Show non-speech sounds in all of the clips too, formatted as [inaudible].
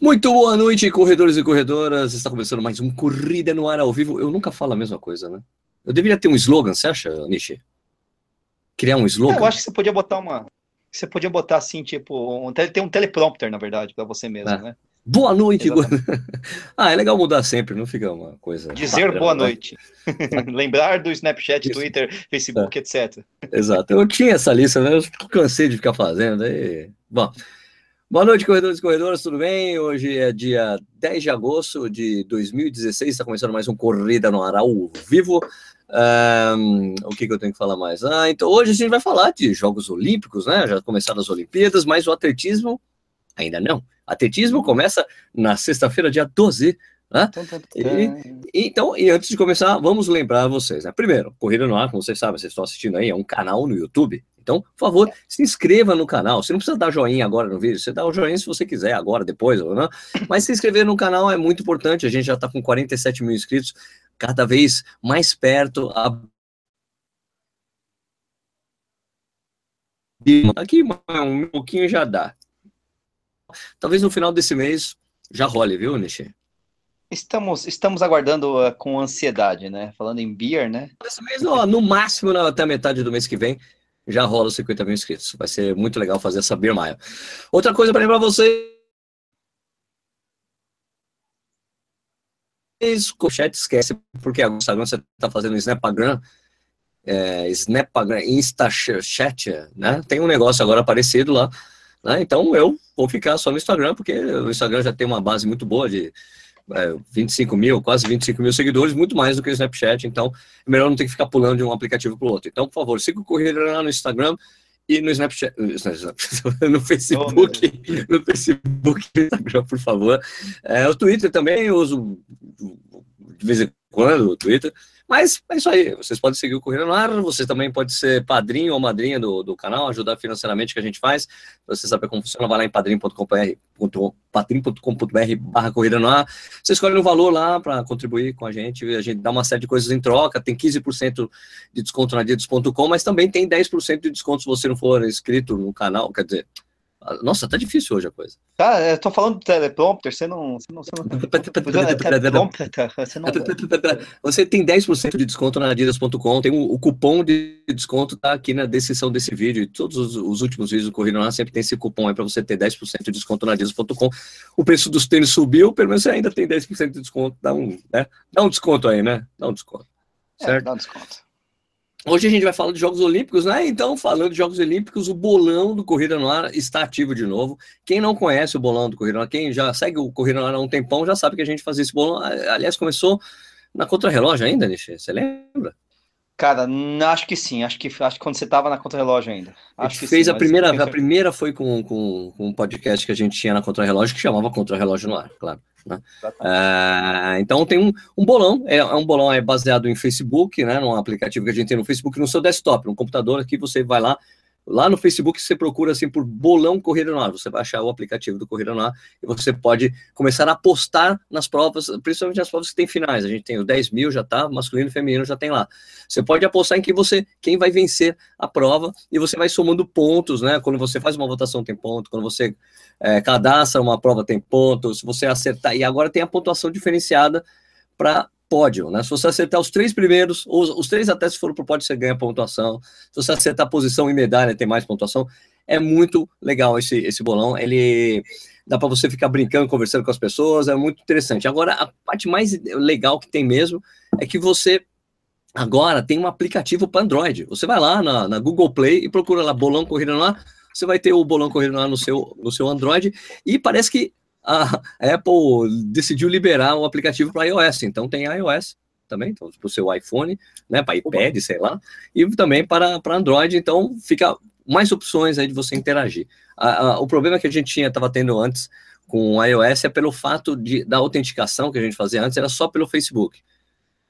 Muito boa noite, corredores e corredoras. Está começando mais um Corrida no Ar ao vivo. Eu nunca falo a mesma coisa, né? Eu deveria ter um slogan, você acha, Nishi? Criar um slogan? Eu acho que você podia botar uma. Você podia botar assim, tipo, um, tem um teleprompter, na verdade, para você mesmo, é. né? Boa noite. [laughs] ah, é legal mudar sempre, não fica uma coisa. Dizer padrão, boa né? noite. [laughs] Lembrar do Snapchat, Isso. Twitter, Facebook, é. etc. Exato. Eu tinha essa lista, né? Eu cansei de ficar fazendo. Aí... Bom. Boa noite, corredores e corredoras, tudo bem? Hoje é dia 10 de agosto de 2016, está começando mais um Corrida no Ar ao vivo. Um, o que, que, eu tenho que falar mais? Ah, então hoje a gente vai falar de Jogos Olímpicos, né? Já começaram as Olimpíadas, mas o atletismo ainda não. Atletismo começa na sexta-feira, dia 12. Né? E, então, e antes de começar, vamos lembrar vocês, né? Primeiro, Corrida no Ar, como vocês sabem, vocês estão assistindo aí, é um canal no YouTube. Então, por favor, se inscreva no canal. Você não precisa dar joinha agora no vídeo, você dá o joinha se você quiser, agora, depois, não. Mas se inscrever no canal é muito importante. A gente já está com 47 mil inscritos, cada vez mais perto. A... Aqui um pouquinho já dá. Talvez no final desse mês já role, viu, Nishi? Estamos, estamos aguardando uh, com ansiedade, né? Falando em beer, né? Esse mês, ó, no máximo até a metade do mês que vem, já rola os 50 mil inscritos. Vai ser muito legal fazer essa mile. Outra coisa para lembrar vocês. O chat esquece, porque agora você está fazendo Snapgram, é, Snapgram, InstaChat, né? Tem um negócio agora parecido lá né? Então eu vou ficar só no Instagram, porque o Instagram já tem uma base muito boa de é, 25 mil, quase 25 mil seguidores, muito mais do que o Snapchat, então é melhor não ter que ficar pulando de um aplicativo para o outro. Então, por favor, siga o Corrida lá no Instagram e no Snapchat, [laughs] no Facebook, oh, no Facebook, no Instagram, por favor. É, o Twitter também eu uso de vez em quando, o Twitter. Mas é isso aí, vocês podem seguir o Corrida no Ar, você também pode ser padrinho ou madrinha do, do canal, ajudar financeiramente que a gente faz. Pra você saber como funciona, vai lá em padrim.com.br padrim.com.br barra Corrida no Ar. Você escolhe um valor lá para contribuir com a gente, a gente dá uma série de coisas em troca, tem 15% de desconto na Didos.com, mas também tem 10% de desconto se você não for inscrito no canal, quer dizer, nossa, tá difícil hoje a coisa. Tá, eu tô falando do teleprompter, você não. Você, não, você, não... [laughs] você tem 10% de desconto na Adidas.com, tem o, o, cupom de desconto, tá aqui na descrição desse vídeo. E todos os, os últimos vídeos do Corrida lá sempre tem esse cupom aí para você ter 10% de desconto na Adidas.com. O preço dos tênis subiu, pelo menos você ainda tem 10% de desconto. Dá um, né? Dá um desconto aí, né? Dá um desconto. Certo? É, dá um desconto. Hoje a gente vai falar de Jogos Olímpicos, né? Então, falando de Jogos Olímpicos, o bolão do Corrida no Ar está ativo de novo. Quem não conhece o bolão do Corrida no Ar, quem já segue o Corrida no Ar há um tempão, já sabe que a gente fazia esse bolão. Aliás, começou na Contrarrelógio ainda, Nishi? Você lembra? Cara, acho que sim. Acho que, acho que quando você estava na Contrarrelógio ainda. Acho que fez sim, a primeira, a primeira foi com, com, com um podcast que a gente tinha na Contrarrelógio, que chamava Contrarrelógio no Ar, claro. Né? É, então tem um, um bolão, é, é, um bolão é baseado em Facebook, né, num aplicativo que a gente tem no Facebook, no seu desktop, no computador aqui você vai lá, Lá no Facebook você procura assim por Bolão Corrida no Ar, você vai achar o aplicativo do Corrida no Ar e você pode começar a apostar nas provas, principalmente nas provas que tem finais. A gente tem o 10 mil, já tá, masculino e feminino já tem lá. Você pode apostar em que você, quem vai vencer a prova e você vai somando pontos, né? Quando você faz uma votação tem ponto, quando você é, cadastra uma prova tem ponto, se você acertar, e agora tem a pontuação diferenciada para pódio, né? Se você acertar os três primeiros, os, os três até se for para o pódio, você ganha pontuação. Se você acertar posição e medalha, tem mais pontuação. É muito legal esse, esse bolão. Ele dá para você ficar brincando, conversando com as pessoas, é muito interessante. Agora, a parte mais legal que tem mesmo é que você agora tem um aplicativo para Android. Você vai lá na, na, Google Play e procura lá Bolão Corrida Ar. Você vai ter o Bolão no Ar no seu, no seu Android e parece que a Apple decidiu liberar o aplicativo para iOS, então tem iOS também, então, para o seu iPhone, né, para iPad, sei lá, e também para, para Android, então fica mais opções aí de você interagir. A, a, o problema que a gente tinha, estava tendo antes com o iOS é pelo fato de, da autenticação que a gente fazia antes, era só pelo Facebook.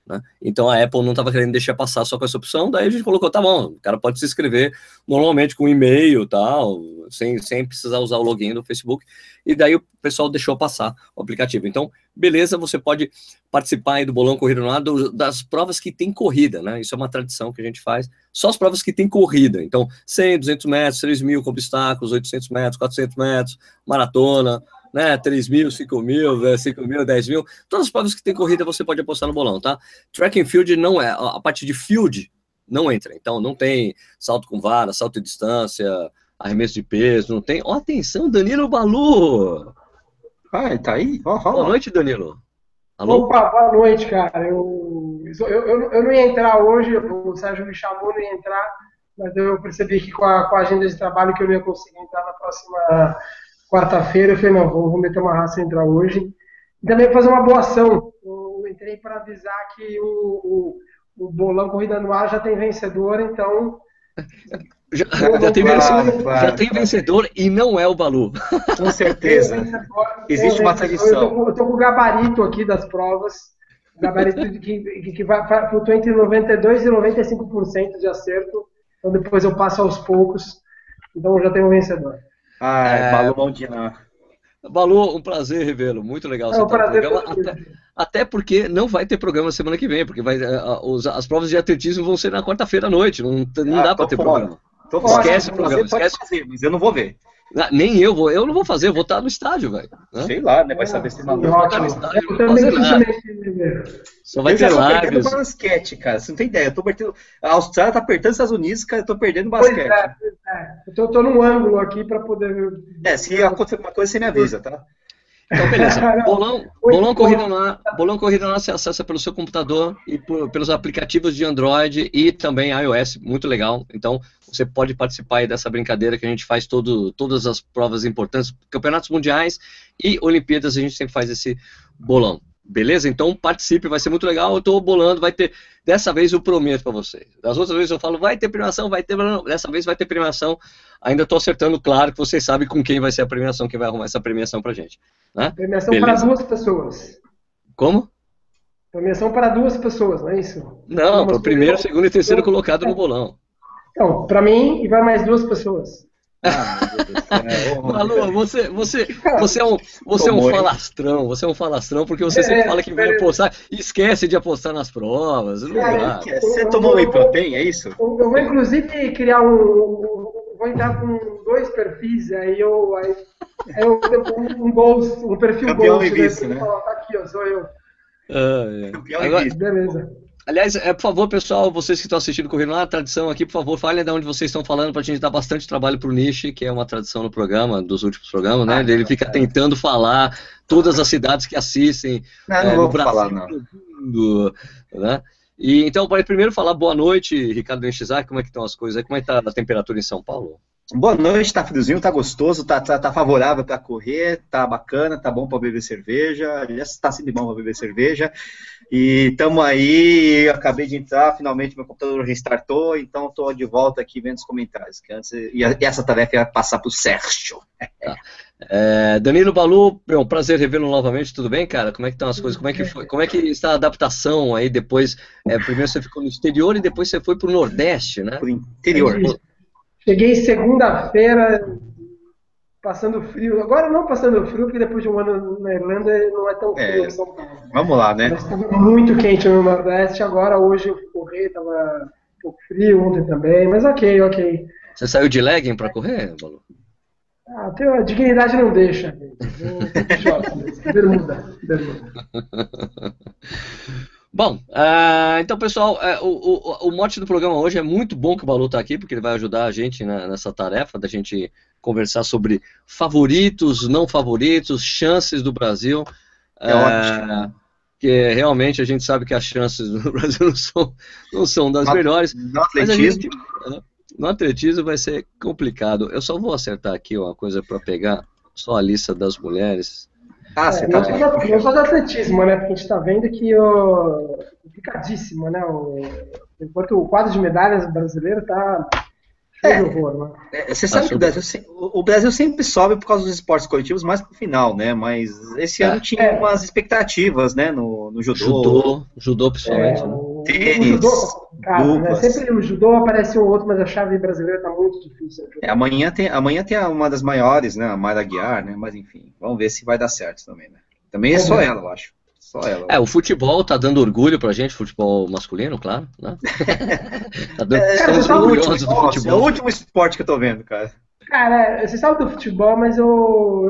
Né? Então a Apple não estava querendo deixar passar só com essa opção, daí a gente colocou, tá bom, o cara pode se inscrever normalmente com e-mail tal, sem, sem precisar usar o login do Facebook, e daí o pessoal deixou passar o aplicativo. Então, beleza, você pode participar do Bolão Corrida no Ar das provas que tem corrida, né? Isso é uma tradição que a gente faz, só as provas que tem corrida. Então, 100, 200 metros, 3 mil com obstáculos, 800 metros, 400 metros, maratona, né? 3 mil, 5 mil, 5 mil, 10 mil. Todas as provas que tem corrida você pode apostar no bolão, tá? Track and field não é. A parte de field não entra. Então não tem salto com vara, salto de distância, arremesso de peso, não tem. Ó, oh, atenção, Danilo Balu! Ah, tá aí? Oh, Boa noite, Danilo. Alô? Opa, boa noite, cara. Eu, eu, eu, eu, não ia entrar hoje, o Sérgio me chamou, não ia entrar, mas eu percebi que com a, com a agenda de trabalho que eu não ia conseguir entrar na próxima quarta-feira. Eu falei, não, vou, vou meter uma raça e entrar hoje. E também fazer uma boa ação. Eu entrei para avisar que o, o, o bolão Corrida no Ar já tem vencedor, então [laughs] já, já, tem, vencedor, claro, já tem vencedor e não é o Balu. [laughs] Com certeza. Existe uma tradição. Eu estou com o gabarito aqui das provas. Gabarito que, que, que vai, flutua entre 92% e 95% de acerto. Então depois eu passo aos poucos. Então já tenho um vencedor. Ah, é, Balu Maldina. Balu, um prazer revê-lo. Muito legal é, um prazer até, até, porque não vai ter programa semana que vem, porque vai, as provas de atletismo vão ser na quarta-feira à noite. Não, não ah, dá para ter fora. programa. Tô esquece o programa, esquece. Fazer, mas eu não vou ver. Não, nem eu vou, eu não vou fazer, eu vou estar no estádio, velho. Sei lá, né? Vai saber se não vou estar no estádio. Eu também Só vai eu ter lives. Eu basquete, cara. Você não tem ideia. Eu tô perdendo. A Austrália tá apertando os Estados Unidos, cara. Eu tô perdendo basquete. Pois é, pois é. Eu tô, tô num ângulo aqui pra poder. É, se acontecer alguma coisa, você me avisa, tá? Então, beleza. [laughs] Bolão, bolão, corrida no ar, bolão Corrida ar você acessa pelo seu computador e por, pelos aplicativos de Android e também iOS, muito legal. Então, você pode participar dessa brincadeira que a gente faz todo, todas as provas importantes, campeonatos mundiais e Olimpíadas, a gente sempre faz esse bolão. Beleza? Então participe, vai ser muito legal. Eu estou bolando, vai ter. Dessa vez eu prometo para vocês. Das outras vezes eu falo, vai ter premiação, vai ter. Dessa vez vai ter premiação. Ainda estou acertando, claro, que vocês sabem com quem vai ser a premiação, quem vai arrumar essa premiação pra gente. Né? Premiação para duas pessoas. Como? Premiação para duas pessoas, não é isso? Não, para o primeiro, segundo e terceiro colocado no bolão. Então, para mim e para mais duas pessoas. Ah, Malu, você, você, você é um, você é um falastrão, você é um falastrão, porque você sempre é, fala que vai é. apostar e esquece de apostar nas provas. Não dá. Você tomou whey protein, é isso? Eu, vou inclusive criar um. Vou entrar com dois perfis, aí eu. Aí, eu um, um, gols, um perfil Campeão gold, né? né? Tá aqui, ó, sou eu. Ah, é. Agora, beleza. Aliás, é, por favor, pessoal, vocês que estão assistindo Correndo lá, a tradição aqui, por favor, falem de onde vocês estão falando para a gente dar bastante trabalho para o Nishi, que é uma tradição no programa, dos últimos programas, né? Ah, Ele fica é. tentando falar todas as cidades que assistem não, não é, no Brasil, falar, não. Mundo, né? E, então, para primeiro falar boa noite, Ricardo Nishizaki, como é que estão as coisas aí? Como é que está a temperatura em São Paulo? Boa noite, tá friozinho, tá gostoso, tá, tá, tá favorável para correr, tá bacana, tá bom para beber cerveja, aliás, tá sempre bom para beber cerveja. E estamos aí, acabei de entrar, finalmente meu computador restartou, então estou de volta aqui vendo os comentários. Que antes, e essa tarefa ia passar para o Sérgio. Tá. É, Danilo Balu, é um prazer revê-lo novamente, tudo bem, cara? Como é que estão as coisas? Como é que, foi, como é que está a adaptação aí depois? É, primeiro você ficou no exterior e depois você foi para o Nordeste, né? Para o interior. Cheguei segunda-feira, passando frio. Agora não passando frio, porque depois de um ano na Irlanda não é tão frio. É, vamos lá, né? Mas muito quente no Nordeste. Agora, hoje eu fui correr, estava um pouco frio, ontem também, mas ok, ok. Você saiu de legging para correr, Balu? Ah, a dignidade não deixa. bermuda, bermuda. [laughs] Bom, uh, então pessoal, uh, o, o, o, mote do programa hoje é muito bom que o Balu está aqui, porque ele vai ajudar a gente né, nessa tarefa da gente conversar sobre favoritos, não favoritos, chances do Brasil. É uh, ótimo. Que realmente a gente sabe que as chances do [laughs] Brasil não são, não são das no, melhores. No atletismo. Gente, no atletismo vai ser complicado. Eu só vou acertar aqui uma coisa para pegar só a lista das mulheres. Ah, você é, tá... não, só, não só do atletismo, né? Porque a gente está vendo que o complicadíssimo, né? O, enquanto o quadro de medalhas brasileiro está é, horror, né? É, você sabe que o Brasil, o Brasil, sempre sobe por causa dos esportes coletivos mais pro final, né? Mas esse é, ano tinha é. umas expectativas, né? No, no judô. Judô, judô principalmente. É, né? o, Tênis. O judô, cara, né? Sempre o judô aparece um outro, mas a chave brasileira tá muito difícil. É, amanhã, tem, amanhã tem uma das maiores, né? A Mayra Guiar, né? Mas enfim, vamos ver se vai dar certo também, né? Também é só ela, eu acho. Só ela. É, o futebol tá dando orgulho pra gente, futebol masculino, claro, né? [laughs] tá dando, é, estamos orgulhosos do futebol. É o último esporte que eu tô vendo, cara. Cara, você sabe do futebol, mas eu,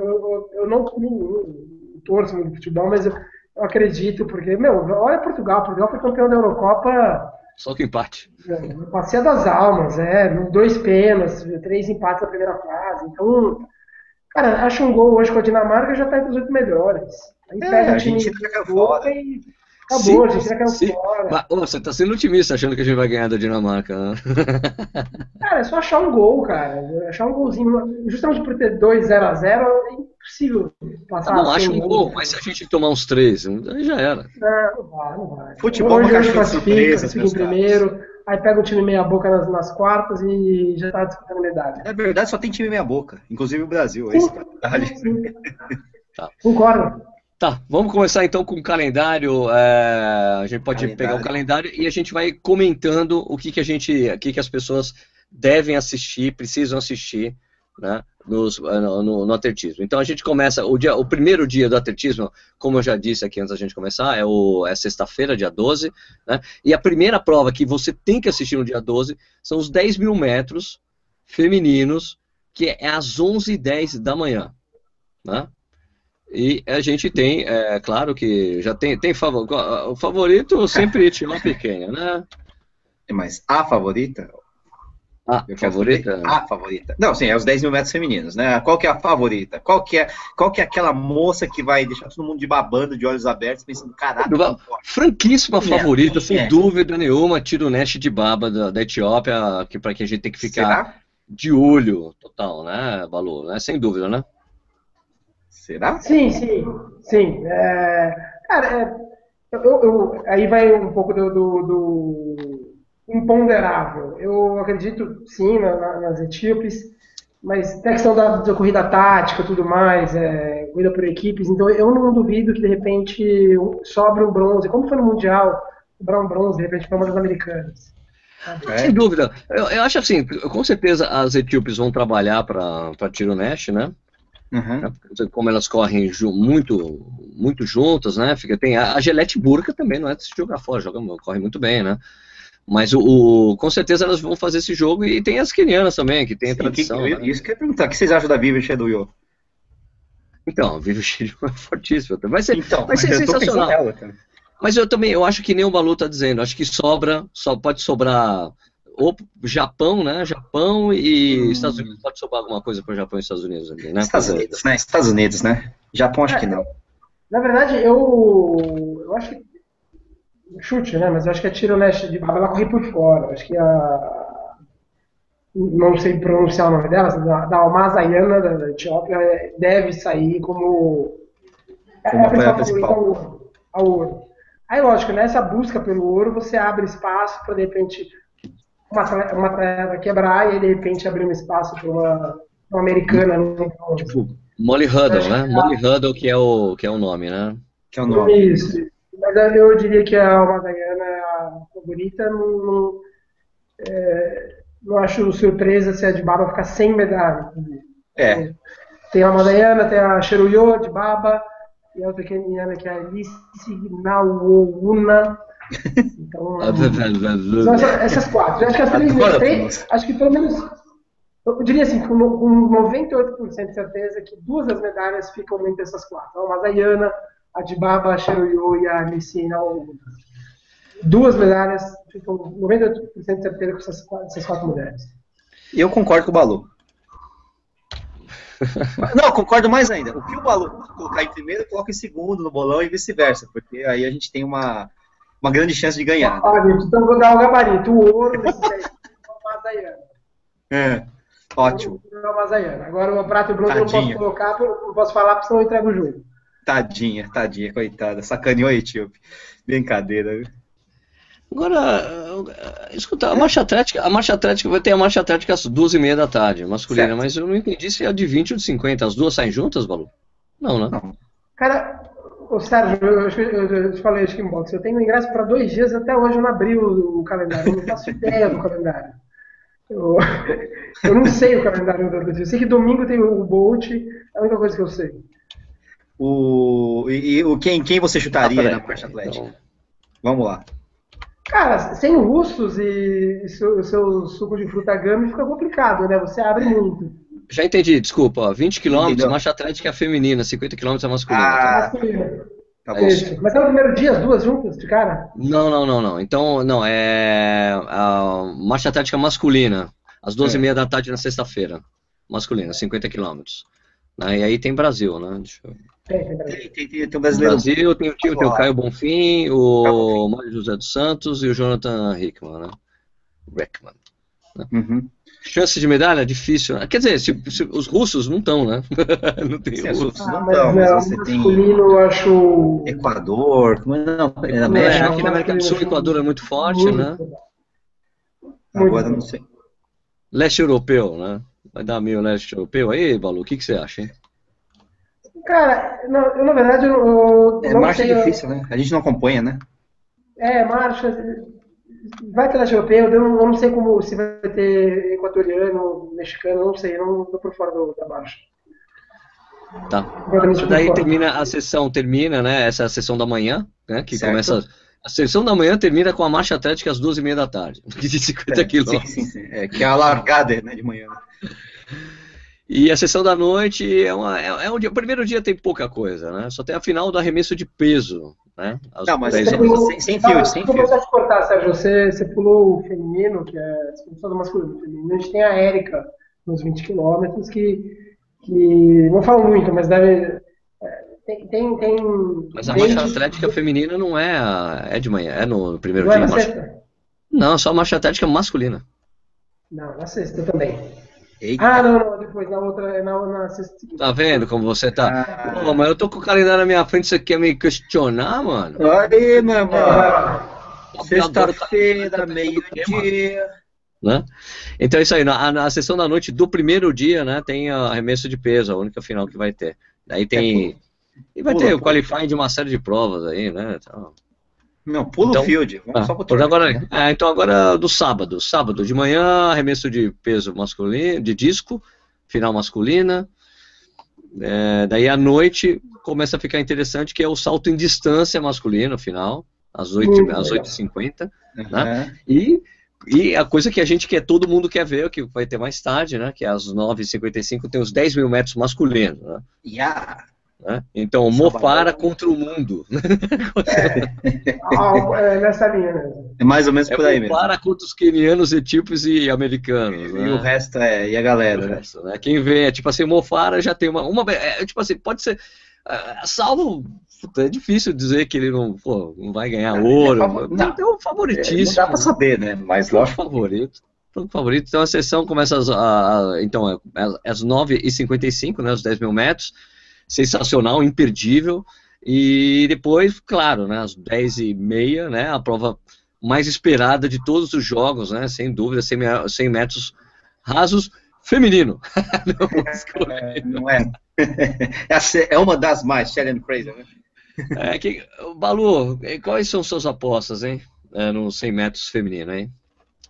eu, eu não, não, torço muito futebol, mas eu, eu, acredito, porque, meu, olha Portugal, Portugal foi campeão da Eurocopa. Só que empate. Passeia das almas, é, dois penas, três empates na primeira fase. Então, cara, acho um gol hoje com a Dinamarca já tá entre os oito melhores. Aí é, pega a gente fora. e Acabou, sim, a gente já caiu sim. fora. Mas, oh, você tá sendo otimista achando que a gente vai ganhar da Dinamarca. Né? [laughs] Cara, é só achar um gol, cara. Achar um golzinho. Justamente por ter 2 0 a 0 é impossível passar. Não, acha um gol, gol, mas se a gente tomar uns três, aí já era. Não, não vai, não vai. Futebol hoje, hoje classifica, classifica em primeiro, aí pega o time meia boca nas, nas quartas e já tá disputando medalha. É verdade, só tem time meia boca, inclusive o Brasil. Sim, é sim, sim. [laughs] Tá. Concordo. Tá, vamos começar então com o calendário. É, a gente pode calendário. pegar o calendário e a gente vai comentando o que, que a gente, o que, que as pessoas devem assistir, precisam assistir, né, nos, no, no, no, atletismo. Então a gente começa o dia, o primeiro dia do atletismo, como eu já disse aqui antes da gente começar, é, é sexta-feira, dia 12, né? E a primeira prova que você tem que assistir no dia 12 são os 10 mil metros femininos, que é às 11h10 da manhã, né? E a gente tem, é claro que já tem, tem favor, o favorito sempre uma pequena, né? Mas a favorita? A favorita? A favorita. Não, sim, é os 10 mil metros femininos, né? Qual que é a favorita? Qual que é, qual que é aquela moça que vai deixar todo mundo de babando, de olhos abertos, pensando, caralho, Franquíssima favorita, é, sem é. dúvida nenhuma, tiro Neste de Baba da, da Etiópia, que para que a gente tem que ficar Será? de olho total, né, Balu? Né? Sem dúvida, né? Será? Sim, sim, sim. É, cara, é, eu, eu, aí vai um pouco do, do, do, imponderável. Eu acredito, sim, na, nas etíopes, mas tem a questão da, da corrida tática tudo mais, é, corrida por equipes, então eu não duvido que de repente sobre um bronze, como foi no Mundial, sobrar um bronze, de repente, para uma das americanas. É. Sem dúvida. Eu, eu, acho assim, com certeza as etíopes vão trabalhar para tiro Nash, né? Uhum. Né? Como elas correm muito, muito juntas, né? Fica, tem a, a Gelete Burca também, não é de se jogar fora, joga, corre muito bem, né? Mas o, o, com certeza elas vão fazer esse jogo e tem as quenianas também, que tem a tradição. Que, né? Isso que eu ia perguntar, o que vocês acham da Vivi Sheduyo? Então, a Vivi Sheduyo é fortíssima. Vai ser, então, vai ser sensacional. Mas eu também, eu acho que nem o Balu está dizendo, acho que sobra, só pode sobrar ou Japão, né? Japão e hum. Estados Unidos. Pode sobrar alguma coisa para o Japão e Estados Unidos ali, né? Estados Unidos, né? Estados Unidos, né? Japão acho é, que não. Na verdade, eu, eu acho que chute, né? Mas eu acho que a Tiro Leste de Baba ela corre por fora. Acho que a não sei pronunciar o nome dela, da, da Almazayana da Etiópia deve sair como, como é a principal, principal. Ao, ouro. Aí, lógico, nessa busca pelo ouro, você abre espaço para, de repente, uma, uma atleta quebrar e de repente abrir um espaço para uma, uma americana. Né? Tipo, Molly Huddle, né? Molly Huddle que é, o, que é o nome, né? Que é o nome. Isso. Mas eu diria que a Madaiana é a favorita. Não, não, é, não acho surpresa se a de Baba ficar sem medalha. É. Tem a Madaiana, tem a Cheruyo de Baba e a outra keniana que é a Alice Nawouna. Então, [laughs] são essas quatro. Eu acho que as três, três acho que pelo menos, eu diria assim, com, com 98% de certeza que duas das medalhas ficam entre essas quatro. A Mazayana, a Dibaba, a Cheruyo e a Messina. Duas medalhas, ficam 98% de certeza com essas, essas quatro mulheres. Eu concordo com o Balu. [laughs] Não, concordo mais ainda. O que o Balu colocar em primeiro, coloca em segundo no bolão e vice-versa, porque aí a gente tem uma, uma grande chance de ganhar. Olha, então vou dar o gabarito. O ouro desse. É, ótimo. O Agora o prato e o bronze eu não posso colocar, não posso falar, porque senão eu entrego o jogo. Tadinha, tadinha, coitada. Sacaneou a Etíope. Brincadeira, viu? Agora, escuta, a marcha atlética, a marcha atlética vai ter a marcha atlética às duas e meia da tarde, masculina, certo. mas eu não entendi se é de 20 ou de 50. As duas saem juntas, Balu? Não, né? Não. Cara, Ô, Sérgio, eu, eu, eu, te falei acho que inbox, eu tenho ingresso para dois dias, até hoje eu não abri o, o calendário, eu não faço ideia do calendário. Eu, [laughs] eu não sei o calendário do Brasil. Eu sei que domingo tem o Bolt, é a única coisa que eu sei. O, e, e quem, quem você chutaria ah, na marcha atlética? Então... Vamos lá. Cara, sem russos e, e seu, seu, suco de fruta gama fica complicado, né? Você abre muito. Já entendi, desculpa. 20 km, marcha atlética feminina, 50 km é masculina. Ah, tá. Tá Isso. Mas é no primeiro dia, as duas juntas, de cara? Não, não, não, não. Então, não, é a marcha atlética masculina, às 12h30 é. da tarde na sexta-feira. Masculina, 50 km. Né? E aí tem Brasil, né? Deixa eu... Tem, tem, Brasil. Tem, tem, tem, brasileiro. Brasil, tem o tem o Caio Bonfim, o Mário José dos Santos e o Jonathan Hickman, né? Rickman. Né? Uhum. Chance de medalha? Difícil. Né? Quer dizer, se, se, os russos não estão, né? [laughs] não tem Sim, russos. Ah, não estão, mas, mas você tem. Eu acho. Equador, não, é, na América, aqui na América do Sul, o Equador é muito forte, muito né? Agora não sei. Leste europeu, né? Vai dar meio leste europeu aí, Balu? O que, que você acha, hein? Cara, não, eu, na verdade, eu, eu é, marcha é difícil, né? A gente não acompanha, né? É, marcha vai ter leste europeu, eu não, eu não sei como se vai ter equatoriano, mexicano, não sei, não estou por fora do, da marcha. Tá. Isso daí termina a sessão, termina, né? Essa é a sessão da manhã, né? Que certo. começa. A sessão da manhã termina com a marcha atlética às duas e meia da tarde, [laughs] de 50 é, quilômetros. Sim, sim, sim. É, que é a largada né, de manhã. E a sessão da noite é, uma, é, é um dia, o primeiro dia tem pouca coisa, né? Só tem a final do arremesso de peso, né? Não, mas sem, pulou, sem, sem fio, sem fio. te cortar, Sérgio, você, você pulou o feminino, que é a do masculino. Feminino. A gente tem a Érica nos 20 quilômetros, que, que não falo muito, mas deve... É, tem, tem, tem mas a marcha atlética feminina não é, a, é de manhã, é no, no primeiro não dia. É na sexta? Não, só a marcha atlética masculina. Não, na sexta também. Eita. Ah, não, não, depois na outra, na, na sexta. Tá vendo como você tá? Ah. Pô, mas eu tô com o calendário na minha frente, você quer me questionar, mano? Olha aí, meu irmão. É. Sexta-feira, meio-dia. Né? Então é isso aí, na, na sessão da noite do primeiro dia, né, tem arremesso de peso, a única final que vai ter. Daí tem. É, e vai pula, ter o qualifying de uma série de provas aí, né? Então, não, pula então, o field. Vamos ah, só pro agora, né? é, então agora do sábado. Sábado de manhã, arremesso de peso masculino, de disco, final masculina. É, daí à noite começa a ficar interessante, que é o salto em distância masculino, final, às 8, às 8h50. Uhum. Né? E, e a coisa que a gente quer, todo mundo quer ver, que vai ter mais tarde, né? Que é às 9h55 tem os 10 mil metros masculinos. Né? Yeah. Né? Então, Mofara contra o mundo. [laughs] É, ah, é nessa linha mesmo. É mais ou menos por aí mesmo. Mofara contra os quenianos, etíopes e americanos. E, né? e o resto é, e a galera. Né? Resto, né? Quem vem, é tipo assim, Mofara já tem uma. uma é, tipo assim, pode ser. Uh, salvo. É difícil dizer que ele não, pô, não vai ganhar é, ouro. É não, tem um favoritíssimo. Não dá pra saber, né? Mas lógico. favorito favorito. Então a sessão começa às, a, a, então, às 9h55, né, os 10 mil metros sensacional, imperdível. E depois, claro, né, às 10h30, né, a prova mais esperada de todos os jogos, né, sem dúvida, 100 metros rasos, feminino. [laughs] não, é, não é. [laughs] É uma das mais, Shelley Fraser, né? É que, Balu, quais são suas apostas, hein? É, no 100 metros feminino, hein?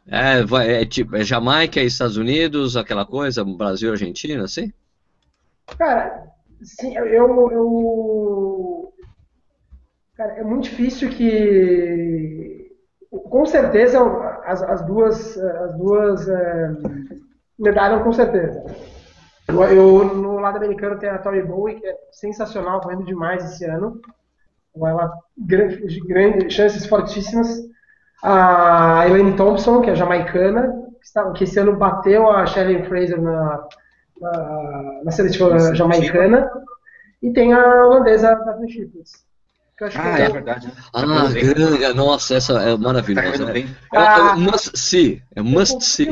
É, vai, é tipo, é Jamaica, Estados Unidos, aquela coisa, Brasil, Argentina, assim? Cara, Sim, eu, eu. Cara, é muito difícil que. Com certeza, as, as duas, as duas é, medalham com certeza. Eu, eu, no lado americano tem a Tori Bowie, que é sensacional, correndo demais esse ano. Ela grande, grande, chances fortíssimas. A Elaine Thompson, que é jamaicana, que, esse ano bateu a Shelley Fraser na, na, na seletiva jamaicana, e tem a holandesa Daphne Chippers. Ah, é, é verdade. Né? Ah, grande, nossa, essa é maravilhosa. Tá é, é, ah, must see, é must eu see.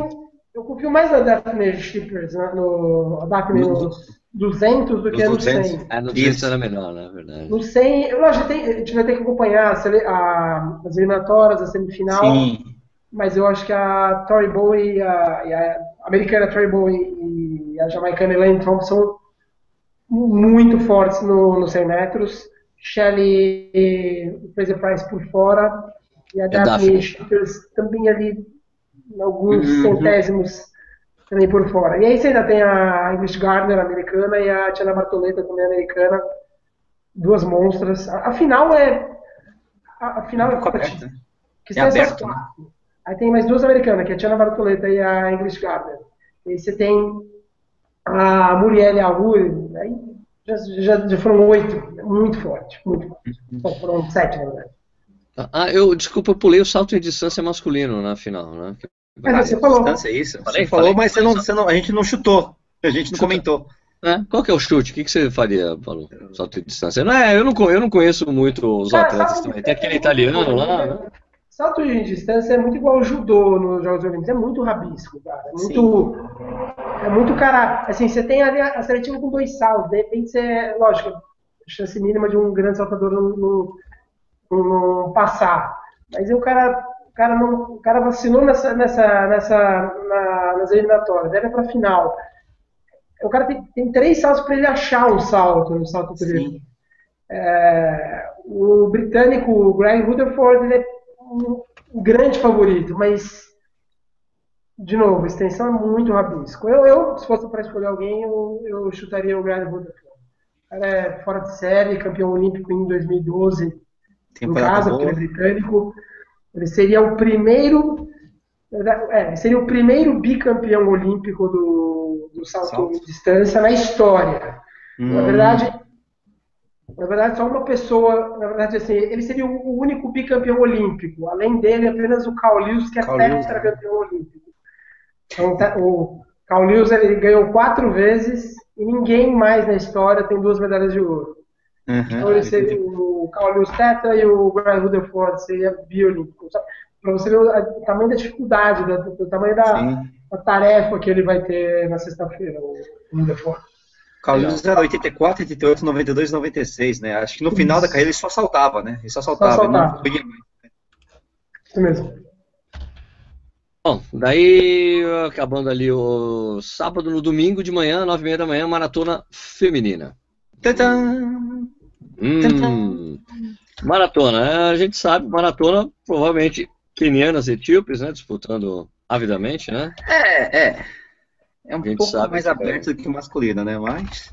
Eu confio mais na Daphne Shippers, né, no, Daphne no, 200 do que no 100. Ah, no 200 era melhor, na né, verdade. No 100, lógico, tem, a gente vai ter que acompanhar a, a, as eliminatórias, a semifinal. Sim. Mas eu acho que a Tori Bowie, a, a americana Tori Bowie e a jamaicana Elaine Thompson muito fortes no, no 100 metros. Shelley Fraser Price por fora e a é Daphne Schippers também ali alguns uhum. centésimos também por fora. E aí você ainda tem a English Gardner americana e a Tiana Bartoleta também americana, duas monstras. A, a final é a, a final é, é que é aberto, né? Aí tem mais duas americanas, que é a Tiana Bartoleta e a English Gardner. E aí você tem a Muriel Auri, aí já, já, já, foram oito, muito forte, muito forte. Bom, foram sete, na verdade. Ah, eu, desculpa, eu pulei o salto em distância masculino na final, né? Mas você falou. Distância, é isso? Falei, você falou, falei, mas você não, você não, a gente não chutou, a gente não comentou. É? Qual que é o chute? O que, que você faria, Paulo? Salto de distância? Não, é, eu, não, eu não conheço muito os atletas também. Tem aquele italiano lá, né? Salto de distância é muito igual ao judô nos Jogos Olímpicos, é muito rabisco, cara. É muito, é muito cara. Assim, você tem ali a, seletiva com dois saltos, de repente você, lógico, chance mínima de um grande saltador não, não, não passar. Mas o cara, o cara, não, o cara vacinou nessa, nessa, nessa, na, nas eliminatórias, deve para final. O cara tem, tem três saltos para ele achar um salto no salto dele. É, o britânico o Greg Rutherford ele é um, um, grande favorito, mas de novo, extensão é muito rabisco. Eu, eu se fosse para escolher alguém, eu, eu chutaria o Rutherford. O cara é fora de série, campeão olímpico em 2012 no caso, porque ele é britânico. Ele seria o primeiro. É, seria o primeiro bicampeão olímpico do, do salto, salto. de distância na história. Hum. Na verdade, na verdade, só uma pessoa, na verdade, assim, ele seria o único bicampeão olímpico. Além dele, apenas o Carl Lewis, que é tetracampeão olímpico. Então, tá, o Carl Lewis ele ganhou quatro vezes e ninguém mais na história tem duas medalhas de ouro. Uhum, então, ele seria o Carl Lewis tetra e o Brian Rutherford seria biolímpico. Para você ver o, tamanho da dificuldade, o tamanho da, da, tarefa que ele vai ter na sexta-feira, o Rutherford. Carlos era 84, 88, 92, 96, né? Acho que no final da carreira ele só saltava, né? Ele só saltava, só saltava. não ia mais. Isso mesmo. Bom, daí acabando ali o sábado, no domingo de manhã, nove e meia da manhã, maratona feminina. Tadã! Hum, maratona, a gente sabe, maratona, provavelmente quenianas e etíopes, né? Disputando avidamente, né? É, é. É um pouco mais aberto é. do que o masculino, né? Mas.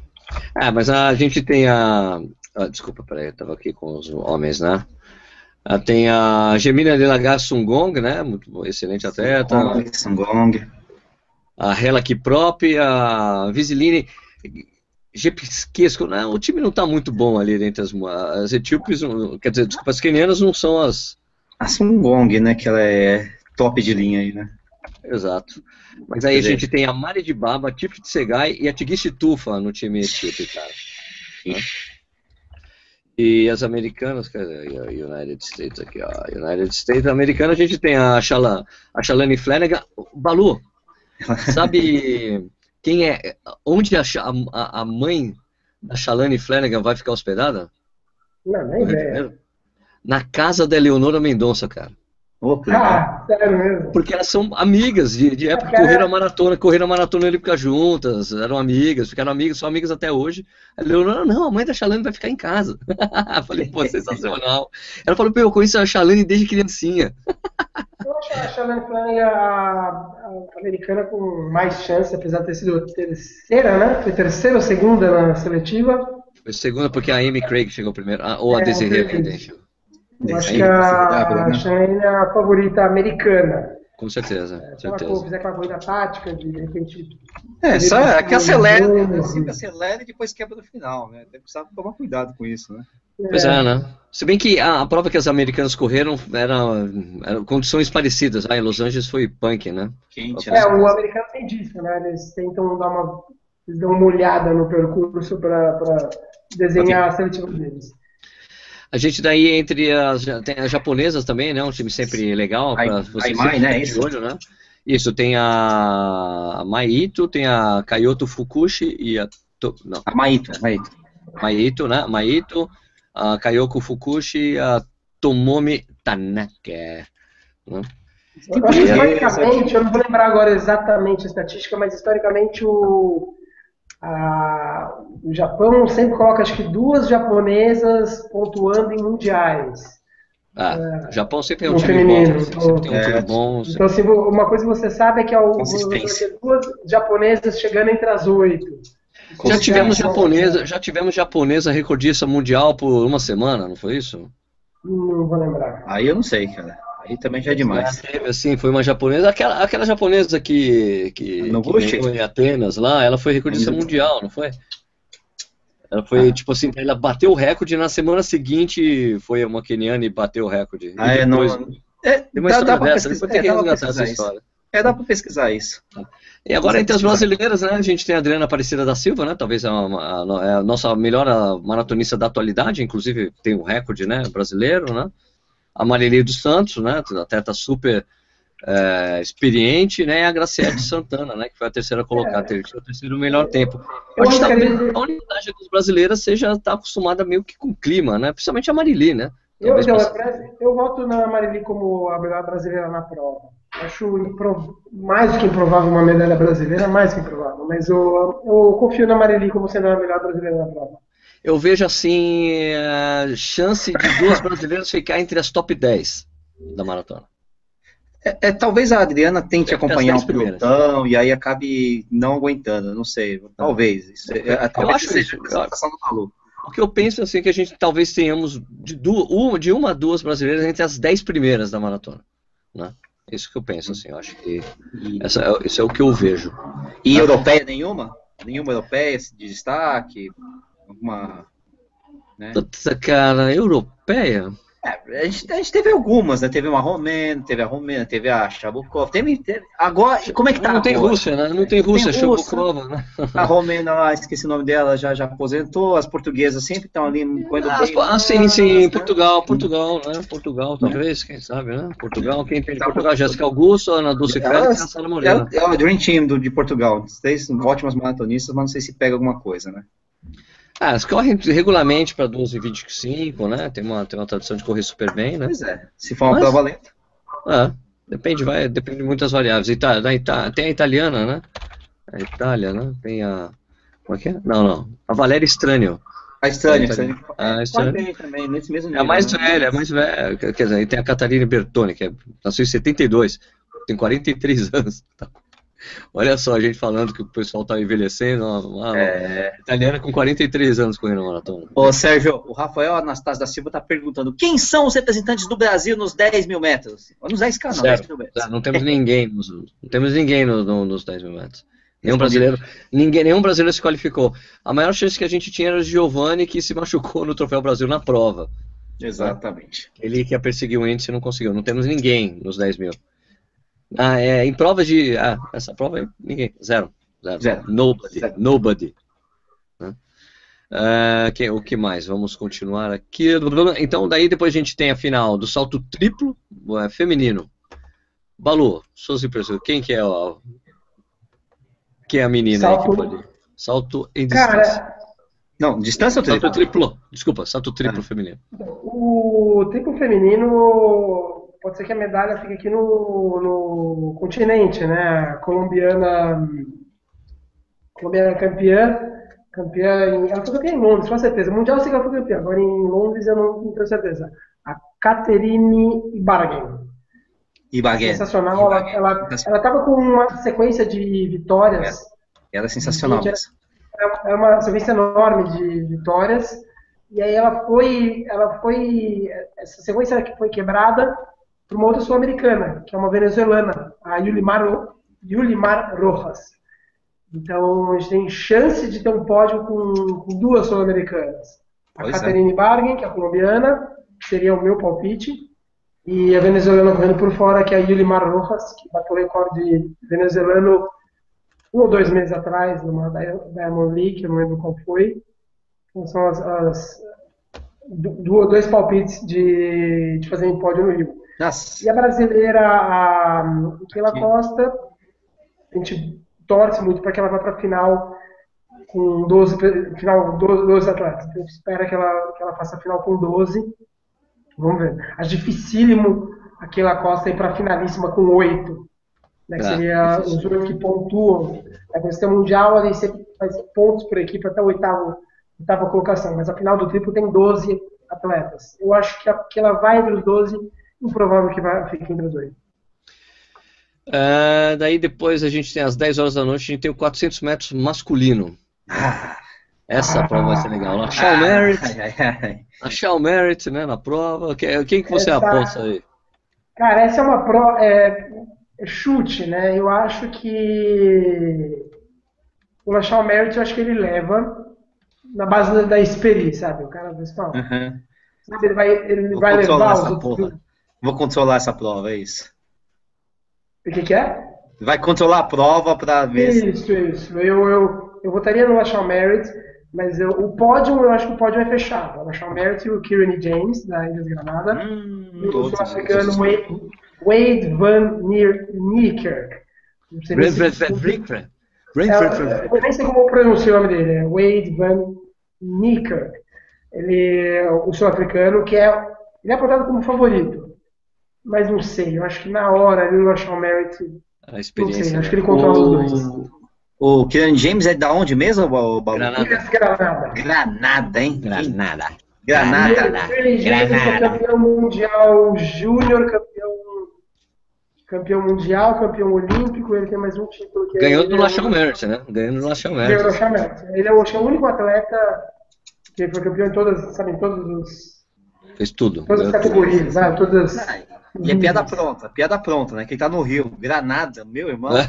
É, mas a gente tem a. Ah, desculpa, peraí, eu tava aqui com os homens, né? Ah, tem a Gemina Delagar Sungong, né? Muito excelente atleta. Sungong. A Hela Kiprop, a Visiline Jepesquesco. Né? O time não está muito bom ali entre as, as etíopes, quer dizer, desculpa, as quenianas não são as. A Sungong, né? Que ela é top de linha aí, né? Exato. Mas aí a gente tem a Mari de Baba, a Tifit Segai e a Tigishi Tufa no time etíope, cara. Né? E as americanas? United States aqui, ó. United States americana, a gente tem a, Shala, a Shalane Flanagan. Balu, [laughs] sabe quem é. Onde a, a, a mãe da Shalane Flanagan vai ficar hospedada? Não, nem ideia. Na casa da Eleonora Mendonça, cara. Oh, ah, sério mesmo? Porque elas são amigas de, de época, Cara. correram a maratona, correram a maratona olímpica juntas, eram amigas, ficaram amigas, são amigas até hoje. A Leonora, não, a mãe da Chalane vai ficar em casa. [laughs] Falei, pô, [laughs] sensacional. Ela falou, pô, eu conheço a Chalane desde criancinha. [laughs] eu acho a Chalane Flanagan a, americana com mais chance, apesar de ter sido terceira, né? Foi terceira ou segunda na seletiva. Foi segunda porque a Amy Craig chegou primeiro, ou a é, Desiree Vendente. Eu acho que a Shane é a favorita americana. Com certeza, é, certeza. Se fizer aquela corrida tática, de, de repente. É, só é que acelera, né? sempre acelera e depois quebra no final, né? Tem que tomar cuidado com isso, né? Pois é, né? Se bem que a, a prova que as americanas correram eram, eram condições parecidas. Ah, em Los Angeles foi punk, né? Quente, é, o americano tem disso, né? Eles tentam dar uma. Eles dão uma olhada no percurso para desenhar a seletiva deles. A gente daí entre as, tem as japonesas também, né? Um time sempre legal para você Mai, né? Isso. Olho, né? Isso, tem a Maito, tem a Kayoto Fukushi e a não. A Maito, Maito. Maito, né? Maito, a Kayoko Fukushi e a Tomomi Tanaka. Né? Historicamente, eu não vou lembrar agora exatamente a estatística, mas historicamente o a, o Japão sempre coloca, acho que duas japonesas pontuando em mundiais. Ah, é, o Japão sempre é um time feminino, bom, sempre então, tem um é, time bom. Então, assim, uma coisa que você sabe é que ao, duas japonesas chegando entre as oito. Já tivemos japonesa, já tivemos japonesa recordista mundial por uma semana, não foi isso? Não vou lembrar. Aí eu não sei, cara. Aí também já é demais. teve, assim, foi uma japonesa, aquela, aquela japonesa que, que, em Atenas lá, ela foi recordista mundial, não foi? Ela foi, Ah. tipo assim, ela bateu o recorde, na semana seguinte foi uma keniana e bateu o recorde. Ah, e é, não- depois, É, tem uma dá, história dá dessa, pesquisar, é, dá essa história. É, dá pra pesquisar isso. E agora, entre as brasileiras, né, a gente tem a Adriana Aparecida da Silva, né, talvez a, a- é a nossa melhor maratonista da atualidade, inclusive tem um recorde, né, brasileiro, né, a Marilei dos Santos, né, atleta super é, experiente, né, e a Graciele Santana, né, que foi a terceira colocada, teve o terceiro melhor tempo. Eu Acho que talvez a unidade das brasileiras seja estar acostumada meio que com o clima, né, principalmente a Marili, né. Eu, então, eu voto na Marili como a melhor brasileira na prova. Acho impro- mais do que improvável uma medalha brasileira, mais que improvável. Mas eu, eu confio na Marili como sendo a melhor brasileira na prova. Eu vejo assim a chance de duas [laughs] brasileiras ficar entre as top 10 da maratona. É, é, talvez a Adriana tente ter acompanhar primeiras. pelotão e aí acabe não aguentando, não sei. Talvez. Isso é- é, talvez acho seja isso, a do. O que eu penso assim é que a gente talvez tenhamos de, du uma, de uma a duas brasileiras entre as 10 primeiras da maratona. Né? Isso que eu penso, assim, eu acho que essa, é- isso é o que eu vejo. E europeia nenhuma? Nenhuma europeia de destaque? Alguma. Né? Puta, cara, europeia? É, a, gente, a gente teve algumas, né? Teve uma romena, teve a romena, teve a Chabukov. Teve, teve- agora, como é que tá Não tem agora? Rússia, né? Não tem Rússia, Tem né? A romena lá, esqueci o nome dela, já, já aposentou. As portuguesas sempre estão ali correndo Ah, ah, sim, sim? Portugal, Portugal, né? Portugal, talvez, quem sabe, né? Portugal, quem tem de Portugal? Jéssica Augusto, Ana Dulce Félix e a Elas- Sara Morena. É, o- é o Dream Team do, de Portugal. Três ótimas maratonistas, mas não sei se pega alguma coisa, né? Ah, elas correm regularmente para 12,25, né? Tem uma, tem uma tradição de correr super bem, né? Pois é. Se for uma Mas- prova lenta. Ah, depende, vai, depende de muitas variáveis. Ita, da Ita, tem a italiana, né? A Itália, né? Tem a. Como é que é? Não, não. A Valéria Estranho. A Tá. Ah, Corre estranho. bem também, nesse mesmo É nível. a mais né? velha, é a mais velha. Quer dizer, tem a Catarina Bertoni, que é, nasceu em 72, tem 43 [laughs] anos. Olha só, a gente falando que o pessoal tá envelhecendo, uma, É. italiana com 43 anos correndo maratona. Ô, Sérgio, o Rafael Anastácio da Silva está perguntando quem são os representantes do Brasil nos 10 mil metros? Nos 10K, não, Zero. 10 mil metros. Tá, Não temos ninguém nos, não temos ninguém no- no- nos 10 mil metros. Nenhum brasileiro, ninguém, nenhum brasileiro se qualificou. A maior chance que a gente tinha era o Giovanni, que se machucou no Troféu Brasil na prova. Exatamente. Ele que ia perseguir o índice não conseguiu. Não temos ninguém nos 10 mil. Ah, é, em provas de. Ah, essa prova aí, ninguém. Zero. Zero. Zero. Nobody. Zero. Nobody. Ah, que- o que mais? Vamos continuar aqui. Então, daí depois a gente tem a final do salto triplo é, feminino. Balu, suas impressões. Quem que é a. Quem é a menina aí que Salto- pode. Salto em distância. Cara, Não, distância ou salto triplo? triplo. Desculpa, salto triplo Ah. feminino. o triplo feminino pode ser que a medalha fique aqui no, no continente, né? A colombiana, colombiana campeã, campeã em, ela foi campeã em Londres, com certeza. Mundial sei que ela foi campeã, agora em Londres eu não, não tenho certeza. A Caterine Ibarguen. Baguette. Sensacional, ela, ela, ela tava com uma sequência de vitórias. Ela é sensacional. Gente, é uma sequência enorme de vitórias. E aí ela foi, ela foi, essa sequência que foi quebrada por uma outra sul-americana, que é uma venezuelana, a Yulimar, Yulimar Rojas. Então a gente tem chance de ter um pódio com, com duas sul-americanas. A Pois é. Caterine Bargen, que é a colombiana, que seria o meu palpite, e a venezuelana correndo por fora, que é a Yulimar Rojas, que bateu o recorde venezuelano um ou dois meses atrás, numa Diamond League, eu não lembro qual foi. Então, são as, as dois palpites de, de fazer em pódio no Rio. Nossa. E a brasileira, a Sim. Costa, a gente torce muito para que ela vá para a final com 12, pe- final 12, 12 atletas. A gente espera que ela, que ela faça a final com 12. Vamos ver. Acho dificílimo a Keila Costa ir para a finalíssima com 8. Né, que Ah, seria difícil. os oito que pontuam. Aí quando você tem Mundial, ali você faz pontos por equipe até a oitava, oitava colocação. Mas a final do triplo tem 12 atletas. Eu acho que, a, que ela vai entre os 12, improvável que vai, fique entre os oito. Ah, daí depois a gente tem às 10 horas da noite, a gente tem o 400 metros masculino. Ah, Essa prova vai ser legal. A Shawn Merritt, a Shawn Merritt, né, na prova. Quem, quem que você Essa- aposta aí? Cara, essa é uma pro, é, chute, né? Eu acho que o Lachal Merit, eu acho que ele leva na base da, da experiência, sabe? O cara falar. Uhum. Sabe, ele vai, ele vai levar os outros. Vou controlar essa prova, é isso. O que, que é? Vai controlar a prova para ver Isso, se... isso. Eu, eu, eu votaria no Lachal Merit, mas eu, o pódio, eu acho que o pódio é fechado. O Lachal Merit e o Kieran James, da Ilha Granada. Hum, e o sul-africano Wade, Wade Van Niekerk. Não sei se... É, eu nem sei como pronunciar o nome dele, é Wade Van Niekerk. Ele é o sul-africano que é. Ele é apontado como favorito. Mas não sei, eu acho que na hora ele não achou o Merit. A experiência. Não sei, acho que ele controla o, os dois. O Kieran James é da onde mesmo, Balu? Granada. Granada. Granada, hein? Granada. Granada. Granada. Granada. Campeão mundial júnior, campeão campeão mundial, campeão olímpico, ele tem mais um título. Que Ganhou do Lachão Mertz, né? Ganhou do Lachão Mertz. Ganhou do Lachão Mertz. Ele é o, é único atleta que foi campeão em todas, sabe, em todos os... Fez tudo. Todas as categorias, né? todas... E é piada pronta, piada pronta, né? Quem tá no Rio, Granada, meu irmão. [laughs]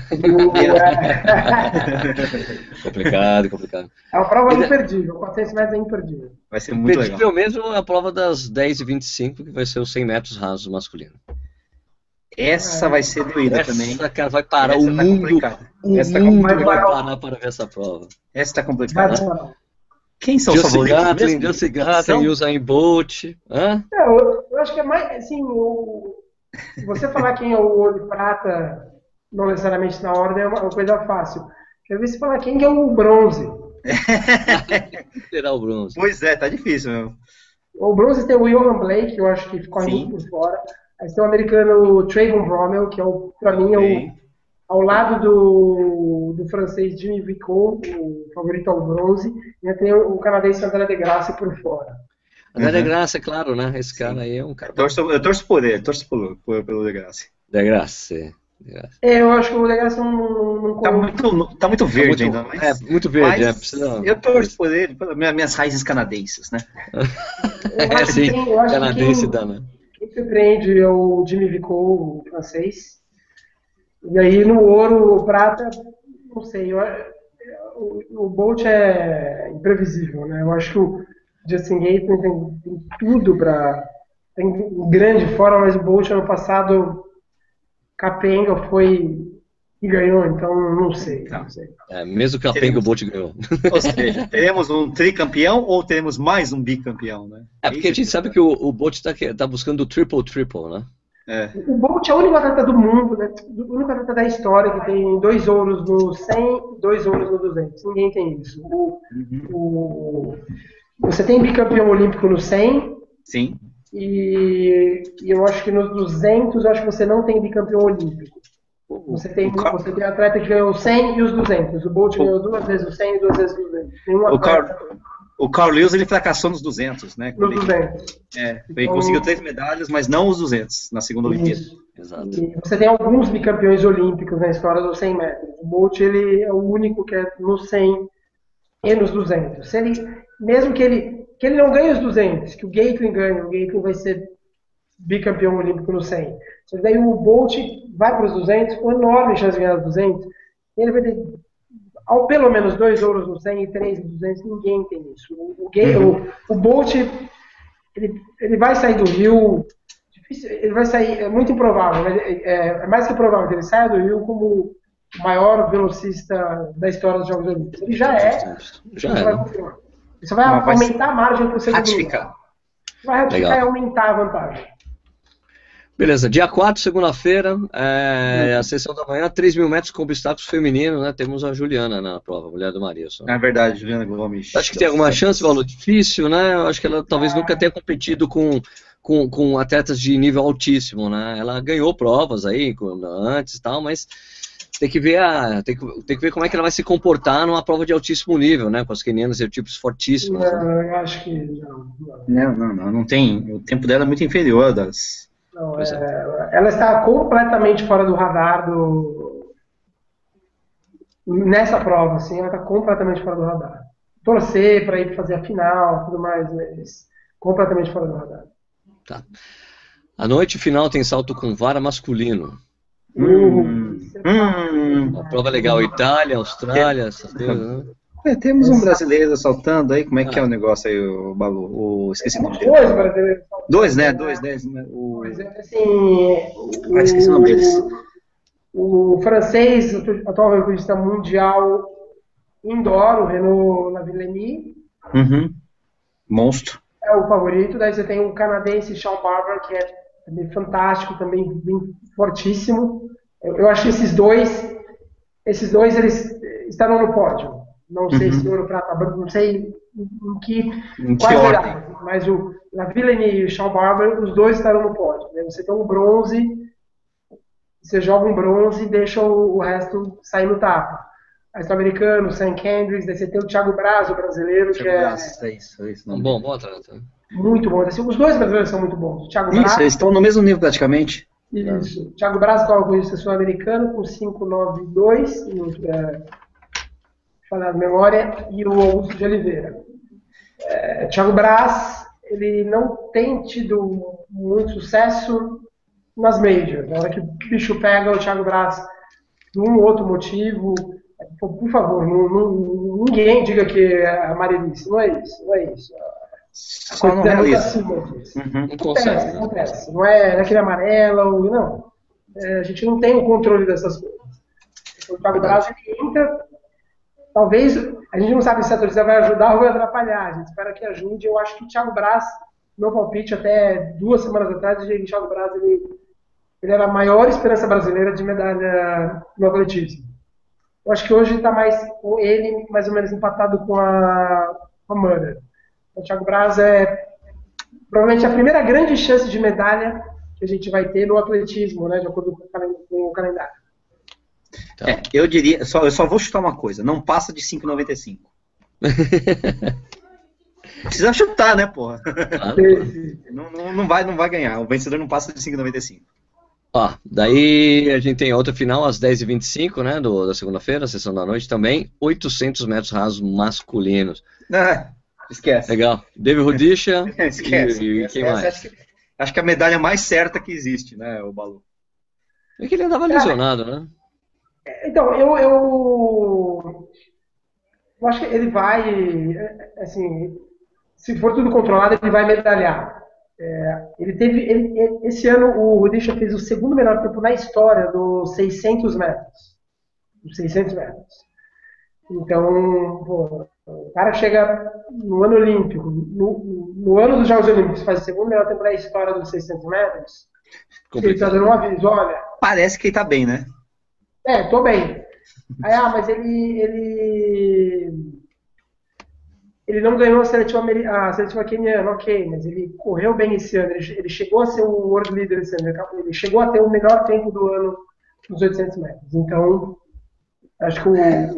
complicado, complicado. É uma prova imperdível, 400 metros é imperdível. Vai ser muito imperdível legal. mesmo é a prova das 10 e 25, que vai ser os 100 metros rasos masculino. Essa vai ser doída essa, também. Cara, vai parar essa o tá mundo. O essa tá mundo vai parar para ver essa prova. Essa tá complicada. Quem são os favoritos? Gatlin, Jussi Gatlin, Usain Bolt. Hã? É, eu, eu, acho que é mais, assim, o, você falar quem é o ouro de prata, não necessariamente na ordem, é uma, uma coisa fácil. Quero ver se falar quem é o bronze. [laughs] Será o bronze. Pois é, tá difícil mesmo. O bronze tem o Johan Blake, que eu acho que ficou muito por fora. Aí tem o americano Trayvon Bromell, que é o, pra mim é o, ao lado do, do francês Jimmy Vicot, o favorito ao bronze, e aí tem o, o canadense André de Graça por fora. André uhum. de Graça, é claro, né? Esse cara Sim. aí é um cara. Eu torço, eu torço por ele, torço por, por, pelo de Graça. De Graça, é. É, eu acho que o de Graça não, não tá, muito, tá muito verde tá muito, ainda. Mas, é, muito verde, é, precisa... Eu torço por ele, pelas minhas raízes canadenses, né? [laughs] é, sim, canadense dá, né? Quem surpreende é o Jimmy Vicot, o francês. E aí no ouro, o prata, não sei, eu, o, o Bolt é imprevisível, né? Eu acho que o Justin Gates tem, tem tudo para tem um grande forma, mas o Bolt ano passado capenga foi e ganhou, então não sei. Não sei. É, mesmo que a Penga o Bolt ganhou. [laughs] Ou seja, teremos um tricampeão ou teremos mais um bicampeão, né? É porque a gente sabe que o, o Bolt está tá buscando o triple-triple, né? É. O Bolt é o único atleta do mundo, né? o único atleta da história que tem dois ouros no 100 dois ouros no 200. Ninguém tem isso. O, uhum. o, você tem bicampeão olímpico no 100. Sim. E, e eu acho que nos 200 eu acho que você não tem bicampeão olímpico. Você tem, Car... você tem atleta que ganhou 100 e os 200. O Bolt ganhou duas vezes o 100 e duas vezes o 200. Tem um o, Car... o Carl Lewis ele fracassou nos 200, né? Nos 200. É, ele então... conseguiu três medalhas, mas não os 200 na segunda Olimpíada. Exato. E você tem alguns bicampeões olímpicos na história dos 100 metros. O Bolt ele é o único que é no 100 e nos 200. Se ele, mesmo que ele, que ele não ganhe os 200, que o Gatlin ganhe, o Gatlin vai ser bicampeão olímpico no 100. Só que daí o Bolt vai para os 200, com enorme chance de ganhar os 200, ele vai ter ao pelo menos dois ouros no 100 e três no 200, ninguém tem isso. O, o, uhum. o, o Bolt, ele, ele vai sair do Rio, difícil, ele vai sair, é muito improvável, né? é, é, mais que provável que ele saia do Rio como o maior velocista da história dos Jogos Olímpicos. Ele já é, já é. Vai Isso vai Mas aumentar vai a margem para o segundo ratificar. Vai ratificar Legal. e aumentar a vantagem. Beleza, dia 4, segunda-feira, é, a sessão da manhã, 3 mil metros com obstáculos feminino, né? Temos a Juliana na prova, mulher do Maria. É verdade, Juliana Gomes. Acho que tem alguma chance, valor difícil, né? Eu acho que ela talvez nunca tenha competido com, com, com atletas de nível altíssimo, né? Ela ganhou provas aí antes e tal, mas tem que ver a, tem que, tem que ver como é que ela vai se comportar numa prova de altíssimo nível, né? Com as kenianas e tipos fortíssimos. Não, né? eu acho que não. Não, não, não, não tem. O tempo dela é muito inferior das não, é, é, ela está completamente fora do radar do, nessa prova, assim, ela está completamente fora do radar. Torcer para ir fazer a final, tudo mais, mas completamente fora do radar. Tá. A noite final tem salto com vara masculino. Hum, hum. Uma prova legal, Itália, Austrália, essas coisas, né? É, temos um brasileiro saltando aí, como é que é o negócio aí, o Balu? O, esqueci o nome dele. Dois brasileiros. Dois, né? Dois, né? O, Por exemplo, assim. Ah, esqueci o nome deles. O francês, atual recordista mundial indoor, o Renault Lavillenie, uhum. Monstro. é o favorito. Daí você tem o canadense Sean Barber, que é também fantástico, também bem fortíssimo. Eu, eu acho que esses dois, esses dois eles estarão no pódio. Não sei Uhum. se ouro, prata, branco, não sei em, que, Em que quais ordem? mas o Lavillenie e o Sean Barber, os dois estarão no pódio. Né? Você tem um bronze, você joga um bronze e deixa o, o resto sair no tapa. Aí tem o americano, o Sam Kendricks, daí você tem o Thiago Braz, o brasileiro, que é Isso, é isso, é isso. Um bom, bom atleta. muito bom. Assim, os dois brasileiros são muito bons. O Thiago Isso, Braz, eles estão no mesmo nível praticamente. Isso. O Thiago Braz atual recordista sul-americano com 592, é, falar de memória, e o Augusto de Oliveira. É, Thiago Braz, ele não tem tido muito sucesso nas majors. Na hora que o bicho pega o Thiago Braz por um ou outro motivo, por, por favor, não- não- ninguém diga que é amarelice. Não é isso, não é isso. Só não realiza. disso. Uhum. Não Acontece, né? acontece. Não é naquele amarelo, não. É, a gente não tem o controle dessas coisas. O Thiago Braz ele entra. Talvez, a gente não sabe se a torcida vai ajudar ou vai atrapalhar. A gente espera que ajude. Eu acho que o Thiago Braz, meu palpite até duas semanas atrás, o Thiago Braz ele, ele era a maior esperança brasileira de medalha no atletismo. Eu acho que hoje está mais com ele mais ou menos empatado com a, com a Murray. O Thiago Braz é provavelmente a primeira grande chance de medalha que a gente vai ter no atletismo, né, de acordo com o calendário. Tá. É, eu diria, só, eu só vou chutar uma coisa, não passa de 5,95. [laughs] Precisa chutar, né, porra? Claro. Não, não, não vai, não vai ganhar. O vencedor não passa de 5,95. Ó, daí a gente tem outra final às 10h25, né, do, da segunda-feira, sessão da noite também, 800 metros rasos masculinos. Ah, esquece. Legal. David Rudisha [laughs] esquece. e, e quem mais? Acho que, acho que é a medalha mais certa que existe, né, o Balu? É que ele andava lesionado, né? Então, eu, eu, eu acho que ele vai, é, assim, se for tudo controlado, ele vai medalhar. É, ele teve, ele- ele- esse ano o Rudisha fez o segundo melhor tempo na história dos 600 metros. Dos 600 metros. Então, pô, o cara chega no ano olímpico, no, no ano dos Jogos Olímpicos, faz o segundo melhor tempo na história dos 600 metros, ele está Complicado. dando um aviso, olha, Parece que ele tá bem, né? é, tô bem. Aí, ah, mas ele. ele. Ele não ganhou a seletiva, a seletiva keniana, ok, mas ele correu bem esse ano. Ele, ele chegou a ser o world leader esse ano. Ele chegou a ter o melhor tempo do ano nos 800 metros. Então, acho que o,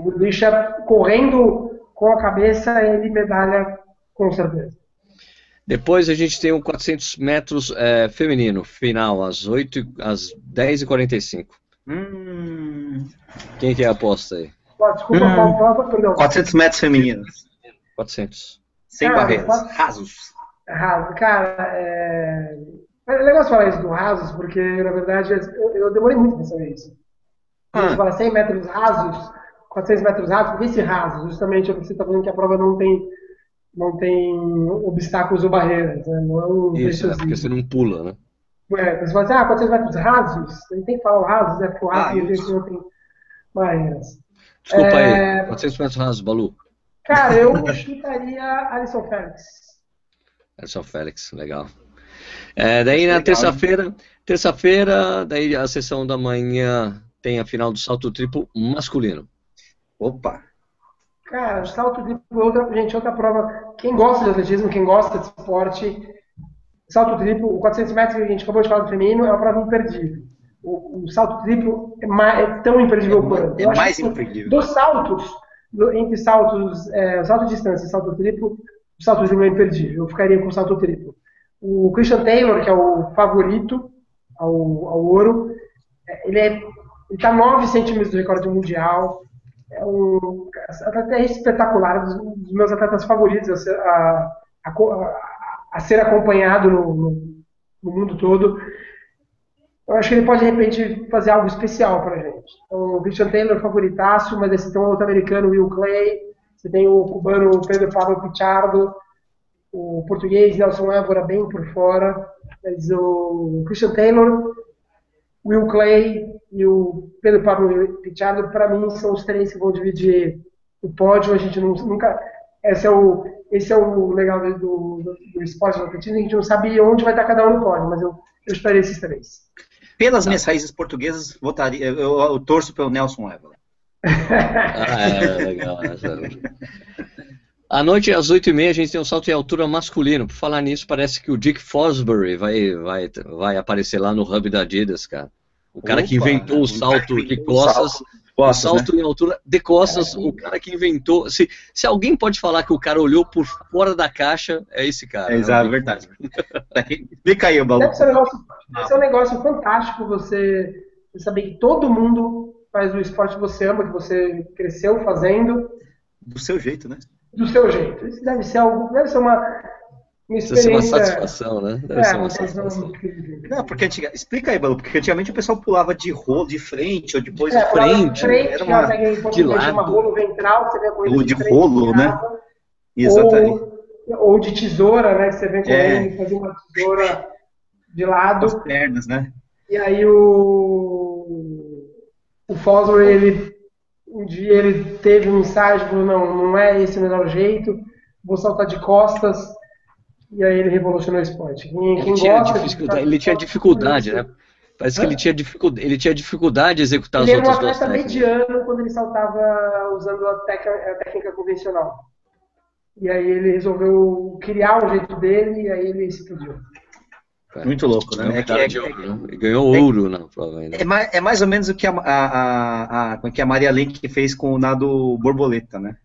o Lisha correndo com a cabeça, ele medalha com certeza. Depois a gente tem o 400 metros é, feminino, final, às, 8, e- às 10h45. Hum, Quem que é a aposta aí? Desculpa, Hum. prova, perdão. 400 metros femininos. 400. Sem Cara, barreiras. Rasos. Raso, cara, é... é legal você falar isso do rasos, porque na verdade eu, eu demorei muito pra saber isso. Ah. Você fala 100 metros rasos, 400 metros rasos, por que esse raso? Justamente é porque você está falando que a prova não tem, não tem obstáculos ou barreiras, né? não é um Isso, é, preciosismo. porque você não pula, né? É, você fala assim, ah, 400 metros rasos, ele tem que falar o rasos, né? Porque o raso Ah, não tem- não tem barreiras. Desculpa É. aí, 400 metros rasos, Balu. Cara, eu [laughs] chutaria Alisson Félix. Edson Félix, legal. É, daí na terça-feira, terça-feira, daí a sessão da manhã tem a final do salto triplo masculino. Opa. Cara, salto triplo, outra, gente, outra prova. Quem gosta de atletismo, quem gosta de esporte, salto triplo, o 400 metros que a gente acabou de falar do feminino, é uma prova imperdível. O, o salto triplo é, ma- é tão imperdível É quanto. é mais que imperdível. Dos saltos, do- entre saltos, é, salto de distância e salto triplo, o salto triplo é imperdível. Eu ficaria com o salto triplo. O Christian Taylor, que é o favorito ao, ao ouro, é, ele é está 9 centímetros do recorde mundial. É um atleta espetacular, um dos meus atletas favoritos a ser, a, a, a- ser acompanhado no, no, no mundo todo. Eu acho que ele pode, de repente, fazer algo especial para a gente. Então, o Christian Taylor favoritaço, mas esse tem um outro americano, Will Clay, você tem o cubano Pedro Pablo Pichardo, o português Nelson Évora bem por fora, mas o Christian Taylor, Will Clay e o Pedro Pablo Pichardo, para mim, são os três que vão dividir o pódio. A gente nunca. Esse é o, esse é o legal do, do, do esporte do atletismo, a gente não sabe onde vai estar cada um no pódio, mas eu, eu esperei esses três. Pelas tá. minhas raízes portuguesas, votaria, eu, eu, eu torço pelo Nelson Évora. [laughs] ah, é, legal. À noite, às 8h30, a gente tem um salto em altura masculino. Por falar nisso, parece que o Dick Fosbury vai, vai, vai aparecer lá no hub da Adidas, cara. O cara Opa, que inventou o [laughs] salto de costas. o salto né? em altura de costas, é. o cara que inventou. Se, se alguém pode falar que o cara olhou por fora da caixa, é esse cara. É, exato, é verdade. Explica [laughs] aí, Balu. Deve ser, um negócio, deve ser um negócio fantástico você saber que todo mundo faz o esporte que você ama, que você cresceu fazendo. Do seu jeito, né? Do seu jeito. Isso deve ser algo, deve ser uma, uma experiência. Deve ser uma satisfação, né? Deve é, ser uma satisfação. Não, porque antiga... explica aí, Balu, porque antigamente o pessoal pulava de rolo, de frente, ou depois é, de frente. frente era uma... de lado. Uma rolo ventral, você vê a Ou de, de rolo, né? Exatamente. Ou, ou, de tesoura, né? Que você vem correndo é. fazia uma tesoura de lado. As pernas, né? E aí o, o Fosbury, ele um dia ele teve um ensaio, falou, não, não é esse o melhor jeito, vou saltar de costas, e aí ele revolucionou o esporte. Quem, ele, tinha dificuldade, ele tinha dificuldade, né? Parece que ele tinha, dificuldade, ele tinha dificuldade de executar ele as outras duas técnicas. Ele era um atleta mediano quando ele saltava usando a, tec a técnica convencional. E aí ele resolveu criar o jeito dele e aí ele explodiu. Muito louco, né? É que, é, é, ganhou ouro na prova É mais, é mais ou menos o que a, a, a, a, que a Maria Lenk fez com o nado borboleta, né?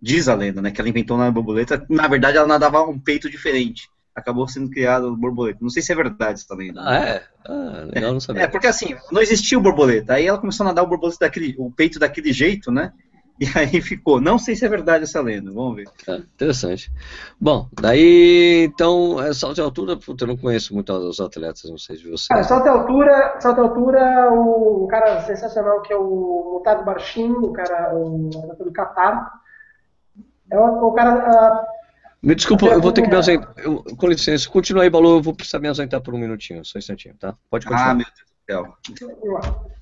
Diz a lenda, né? Que ela inventou o nado borboleta. Na verdade, ela nadava um peito diferente. Acabou sendo criado o borboleta. Não sei se é verdade essa lenda. Ah, é? Ah, legal não saber. É, porque assim, não existia o borboleta. Aí ela começou a nadar o borboleta daquele, o peito daquele jeito, né? [laughs] E aí ficou. Não sei se é verdade essa lenda, vamos ver. É, interessante. Bom, daí então, é salto de altura, puta, eu não conheço muito os atletas, não sei de você. Cara, salto de altura, salto de altura, o, cara sensacional que é o Mutado Barchin, o cara, o atleta do Qatar. É o, o cara. Uh, me desculpa, eu vou ter que me ausentar. Eu, com licença, continua aí, Balu, eu vou precisar me ausentar por um minutinho, só um instantinho, tá? Pode continuar. Ah, meu Deus do céu.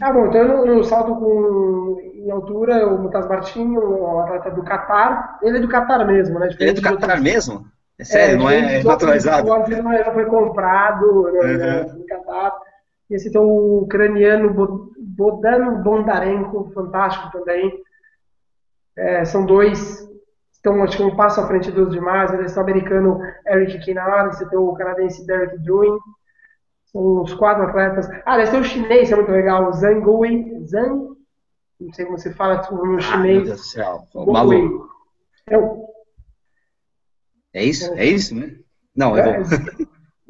Ah, bom, então eu, eu salto com, em altura, o Mutaz Martin, o atleta do Qatar, ele é do Qatar mesmo, né? Ele é do Qatar mesmo? É sério, é, não é naturalizado? O não foi comprado né, uhum. né, do Qatar. Esse então o ucraniano Bodan Bondarenko, fantástico também. É, são dois, estão acho que um passo à frente dos demais. Eles são o americano Eric Kinar, você tem o canadense Derek Druin. São os quatro atletas. Ah, deve ter o chinês, é muito legal. O Zhang Gui. Zhang? Não sei como se fala no ah, chinês. Meu Deus do céu. Maluco. É, o... é isso? É, é isso, né? Não, é, é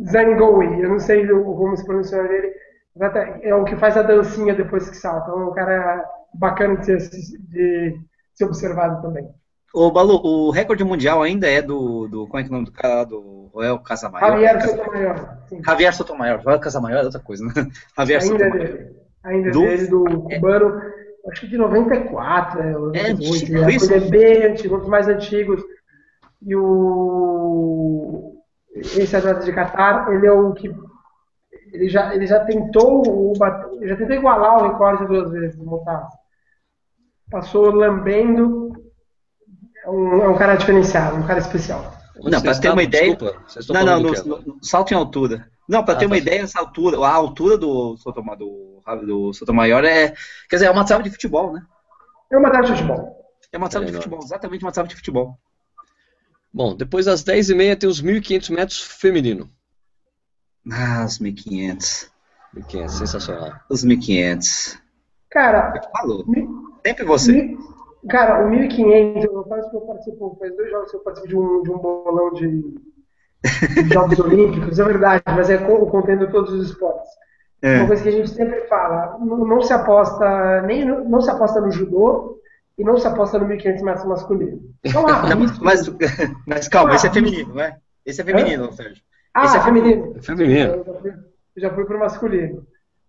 Zangoui, eu não sei como se pronuncia ele. É o que faz a dancinha depois que salta. É um cara bacana de ser, de ser observado também. Ô, Balu, o recorde mundial ainda é do, do. Como é que é o nome do cara? Do Roel Casamaior? Javier Sotomayor. Sim. Javier Sotomayor. Roel Casamaior é outra coisa, né? [laughs] Javier ainda Sotomayor. Dele. Ainda do, dele, do cubano, é, acho que de 94, né? 98, é, né? Isso. é bem antigo, um dos mais antigos. E o. Esse atleta de Qatar, ele é o que. Ele já, ele já tentou o, já tentou igualar o recorde duas vezes Motato. Passou lambendo é um, é um cara diferenciado, um cara especial. Não, para ter uma ideia. Desculpa, não, não, no, no, salto em altura. Não, para ah, ter uma tá. ideia, essa altura, a altura do Sotomayor, do, do Sotomayor é. Quer dizer, é uma trave de futebol, né? É uma trave de futebol. É uma trave é, de futebol, exatamente uma trave de futebol. Bom, depois das 10h30 tem os 1.500 metros feminino. Ah, os 1.500. 1.500, sensacional. Os 1.500. Cara, falou. Sempre você. Cara, o 1500, eu parece que eu participo, faz dois jogos que eu participo de um, de um bolão de, de Jogos [laughs] Olímpicos, é verdade, mas é contendo todos os esportes. É. Uma coisa que a gente sempre fala, não, não, se aposta nem não se aposta no judô e não se aposta no 1500 metros masculino. Então, ah, [laughs] não, mas, mas calma, esse é feminino, não é? Esse é feminino, é? Sérgio. Ah, Esse é feminino. É feminino. Eu já fui, já fui pro masculino.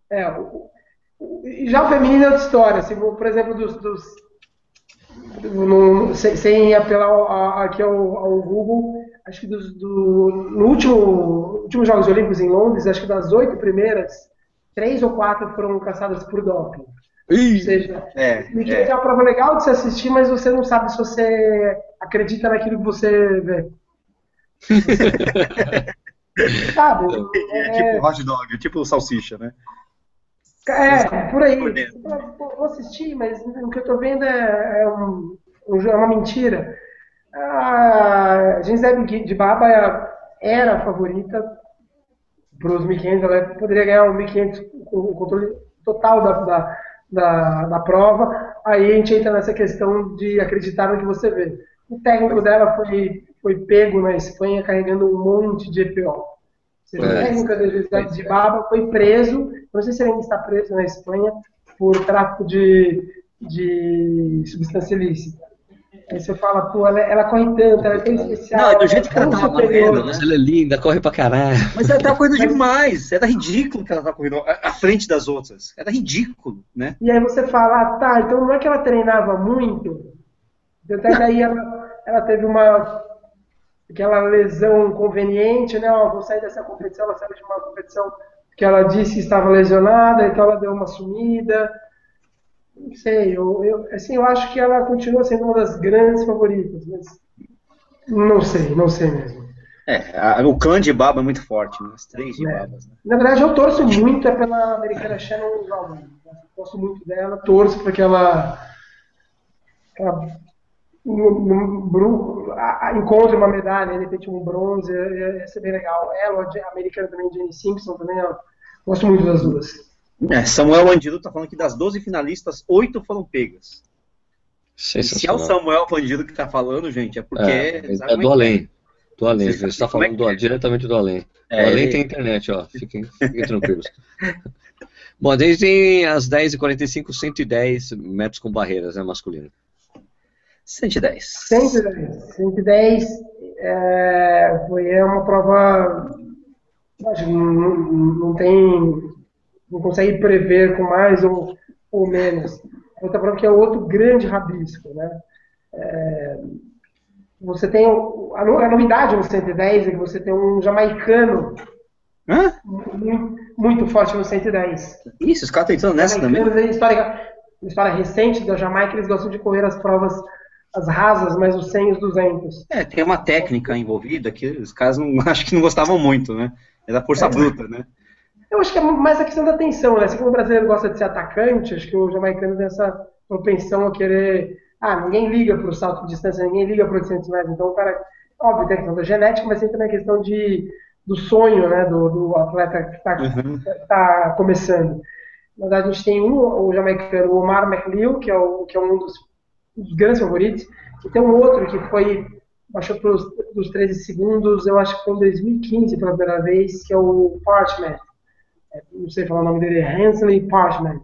É, o, o, já o feminino é outra história. Assim, por exemplo, dos, dos no, sem, sem, apelar aqui ao, ao, Google, acho que dos, do, no último, últimos Jogos Olímpicos em Londres, acho que das oito primeiras, três ou quatro foram caçadas por doping. Ih, Ou seja, é, é. é uma prova legal de se assistir, mas você não sabe se você acredita naquilo que você vê. [laughs] sabe? É, é, tipo hot dog, tipo salsicha, né? É, por aí. Vou assistir, mas o que eu tô vendo é, é, um, é uma mentira. A Gisele de Baba era a favorita para os 1.500, ela poderia ganhar o 1.500 com o controle total da, da, da, da, prova. Aí a gente entra nessa questão de acreditar no que você vê. O técnico dela foi, foi pego na Espanha carregando um monte de EPO. O técnico da Gisele de Baba foi preso não sei se ele ainda está preso na Espanha por tráfico de, de substância ilícita. Aí você fala, pô, ela, ela corre tanto, ela é tão especial. Não, é do jeito que ela tá correndo, né? Ela é linda, corre pra caralho. Mas ela tá correndo demais. Era ridículo que ela tá correndo à frente das outras. Era ridículo, né? E aí você fala, ah, tá, então não é que ela treinava muito. Até daí ela, ela teve uma aquela lesão conveniente, né? Ó, vou sair dessa competição, ela saiu de uma competição que ela disse que estava lesionada, então ela deu uma sumida. Não sei, eu, eu, assim, eu acho que ela continua sendo uma das grandes favoritas, mas não sei, não sei mesmo. É, a, o clã de Baba é muito forte, né? As três de é. Babas. Né? Na verdade, eu torço muito é pela americana Shannon. Né? Gosto muito dela, torço para que ela, ela no, no, encontre uma medalha, de repente um bronze, ia ser bem legal. Ela, a americana também, Jenny Simpson, também, ó, gosto muito das duas. É, Samuel Bandido está falando que das 12 finalistas, 8 foram pegas. Se é o Samuel Bandido que está falando, gente, é porque. É, é do além. Do além. Você está falando do, é? diretamente do além. É, o além tem internet, ó. Fiquem, fiquem tranquilos. [laughs] Bom, desde as 10h45, 110 metros com barreiras, né, masculino. 110. 110. 110 é, foi é uma prova. Não, não tem. Não consegue prever com mais ou, ou menos. Outra prova que é outro grande rabisco. Né? É, você tem. A, a novidade no 110 é que você tem um jamaicano Hã? Muito, muito forte no 110. Isso, os caras estão entrando nessa também. História, história recente da Jamaica, eles gostam de correr as provas as rasas, mas os 100 e os 200. É, tem uma técnica envolvida que os caras não, [laughs] acho que não gostavam muito, né? É da força é. bruta, né? Eu acho que é mais a questão da atenção, né? Assim como o brasileiro gosta de ser atacante, acho que o jamaicano tem essa propensão a querer. Ah, ninguém liga para o salto de distância, ninguém liga para 800 metros. Então, o cara, óbvio, tem a questão da genética, mas tem também a questão de, do sonho, né? Do, do atleta que está uhum. tá começando. Na verdade, a gente tem um, o jamaicano, o Omar McLeod, que é, o, que é um dos os grandes favoritos. E tem um outro que foi, baixou para os 13 segundos, eu acho que foi em 2015 pela primeira vez, que é o Parchment. É, não sei falar o nome dele, é Hensley Parchment.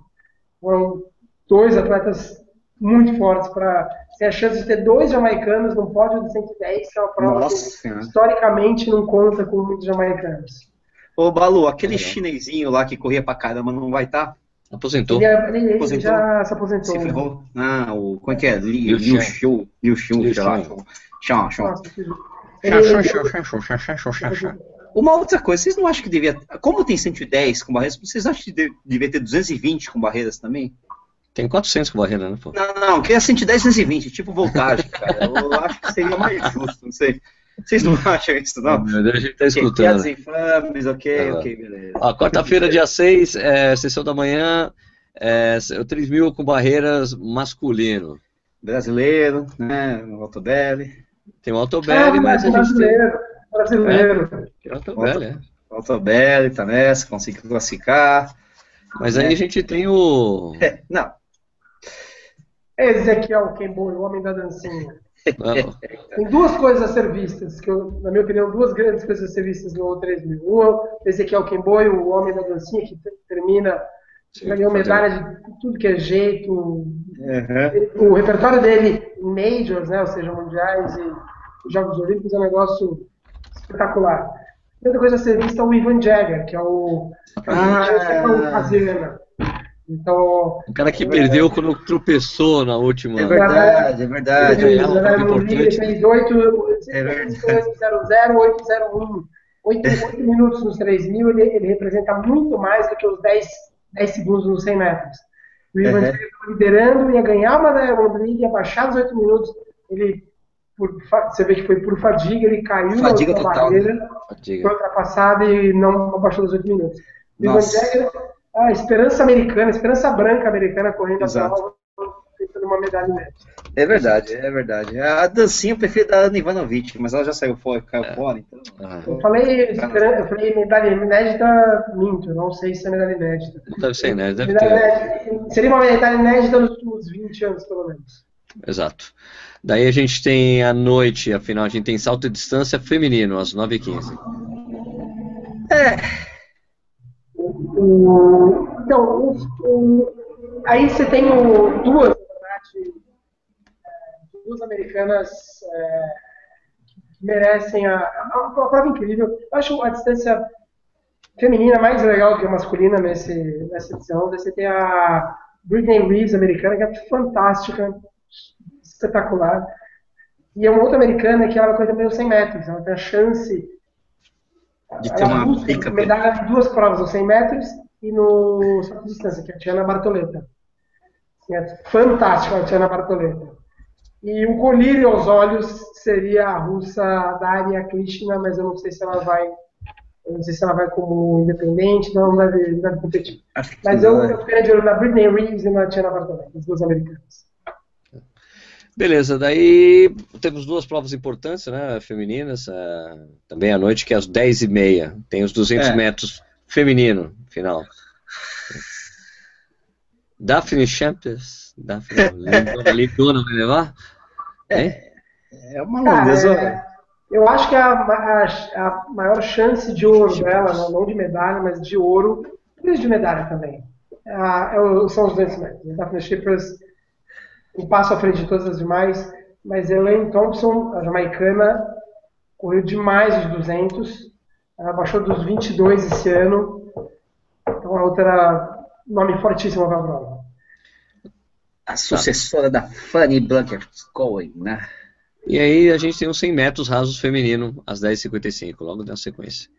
Foram dois atletas muito fortes para ter a chance de ter dois jamaicanos no pódio de 110, que é uma prova Nossa, que historicamente não conta com muitos jamaicanos. Ô, Balu, aquele chinesinho lá que corria pra caramba não vai estar? Tá? Aposentou. Ele, ele aposentou. já se aposentou. Se ferrou. Ah, o. Como é que é? Liu Xiu. Liu Xiu, sei lá. Xão, xão. Uma outra coisa, vocês não acham que devia. Como tem 110 com barreiras, vocês acham que devia ter 220 com barreiras também? Tem 400 com barreira, né? Pô? Não, não, queria 110 220, tipo voltagem, cara. Eu acho que seria mais justo, não sei. Vocês não [laughs] acham isso, não? Meu Deus, a gente tá escutando. Okay, infames, ok, ok, beleza. Quarta-feira, dia 6, é, sessão da manhã, é, 3 mil com barreiras masculino. Brasileiro, né? O Altobelli. Tem o Altobelli, ah, mas a gente brasileiro, tem... Brasileiro. É, Altobelli, é. Altobelli tá nessa, conseguiu classificar. Mas aí a gente tem o. É, não. Ezequiel Kembo, o homem da dancinha. Tem duas coisas a ser vistas, que eu, na minha opinião, duas grandes coisas a ser vistas no 3000. Uma, esse aqui é o Kemboy, o homem da dancinha, que termina, ganhou medalha de tudo que é jeito. Uhum. O repertório dele em majors, né, ou seja, mundiais e Jogos Olímpicos, é um negócio espetacular. outra coisa a ser vista é o Ivan Jagger, que é o. Ah, é. Então, o cara que é perdeu quando tropeçou na última. É verdade, é verdade. Ele, ele, ele fez 8, é 0, 8, 0, 1. 8, 8 minutos nos 3 mil, ele, ele, representa muito mais do que os 10, 10 segundos nos 100 metros. O Ivan uhum. liderando, ia ganhar uma Diamond League, ia baixar os 8 minutos. Ele, por, você vê que foi por fadiga, ele caiu fadiga na total, barreira, né? foi ultrapassado e não, não baixou dos 8 minutos. O Ivan Jagger a esperança americana, a esperança branca americana correndo Exato. a prova tentando uma medalha inédita. É verdade, é verdade. A dancinha eu prefiro da Ana Ivanovic, mas ela já saiu fora, caiu é. fora, então. Ah. Eu falei, eu falei medalha inédita, minto, não sei se é medalha inédita. Deve ser inédita, deve ter. Seria uma medalha inédita nos últimos 20 anos, pelo menos. Exato. Daí a gente tem a noite, afinal, a gente tem salto de distância feminino, às 9h15. É. Então, aí você tem duas, é, duas americanas é, que merecem a, a, uma prova incrível. Eu acho a distância feminina mais legal que a masculina nesse, nessa edição. Você tem a Britney Reeves, americana, que é fantástica, espetacular. E é uma outra americana que ela correr também os 100 metros. Ela tem a chance de ter uma pica. Medalha em duas provas, os 100 metros e no salto de distância, que é a Tiana Bartoleta. Fantástica a Tiana Bartoleta. E o colírio aos olhos seria a russa Daria Krishna, mas eu não sei se ela vai. Eu não sei se ela vai como independente, não deve, não deve competir. Mas eu, eu ficaria de olho na Britney Reeves e na Tiana Bartoleta, as duas americanas. Beleza, daí temos duas provas importantes, né, femininas, uh, também à noite, que é às 10h30, tem os 200 é. metros feminino, final. Daphne Champions, Daphne, [laughs] Lindona vai levar? É, é uma londesa. É, eu acho que a, a, a, maior chance de ouro dela, não, não de medalha, mas de ouro, e de medalha também, é, é são os 200 metros. Daphne Shippers um passo à frente de todas as demais, mas Elaine Thompson, a jamaicana, correu demais os 200, ela baixou dos 22 esse ano, então a outra nome fortíssimo para a prova. A sucessora da Fanny Blanket Cohen, né? E aí a gente tem os 100 metros rasos feminino, às 10h55, logo na sequência.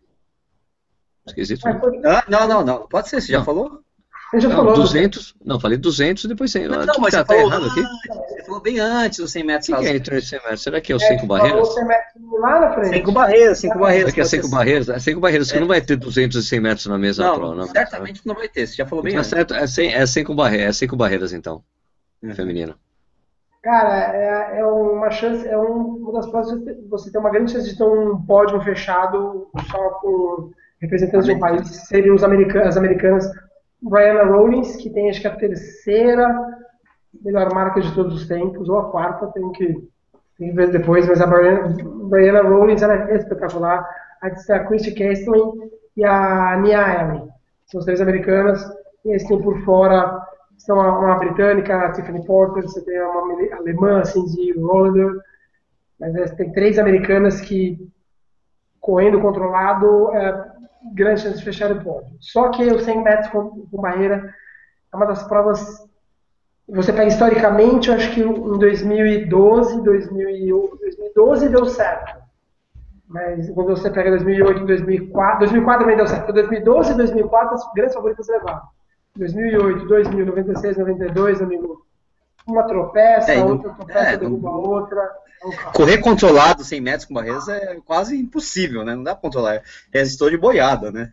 Esquisito. Né? Ah, não, não, não. Pode ser, você não. já falou? Ele já não, falou. 200, não, falei 200 e depois 100. Não, não mas tá, você, falou, errado aqui? você falou bem antes dos 100 metros. O que, é entre 100 metros? Será que é o 5 é, barreiras? 100 metros lá na frente. 5 barreiras, 5 barreiras. Será que é 5 barreiras? É 5 barreiras, é. que não vai ter 200 e 100 metros na mesma não, prova. Não, certamente não vai ter, você já falou bem então, antes. Certo, é 100, é 5 barreiras, é 5 barreiras então, uhum. feminina. Cara, é, é, uma chance, é uma das provas você tem uma grande chance de ter um pódio fechado só com representantes de um país, seriam os americanos, as americanas Brianna Rollins, que tem acho que a terceira melhor marca de todos os tempos, ou a quarta, tenho que, tenho que ver depois, mas a Brianna, Rollins ela é espetacular. A, a Christy Kestlin e a Nia Allen. São as três americanas. E eles têm por fora são uma, uma, britânica, a Tiffany Porter, você tem uma alemã, de roller. Mas tem três americanas que, correndo controlado, é, grande chance de fechar o pódio. Só que os 100 metros com, com barreira é uma das provas. Você pega historicamente, eu acho que em 2012, 2012 deu certo. Mas quando você pega 2008, 2004, 2004 também deu certo. 2012 e 2004 as grandes favoritas levaram. 2008, 2000, 96, 92, amigo. Uma tropeça, é, outra tropeça, é, derruba a outra. Correr controlado 100 metros com barreiras é quase impossível, né? Não dá pra controlar. É resistor de boiada, né?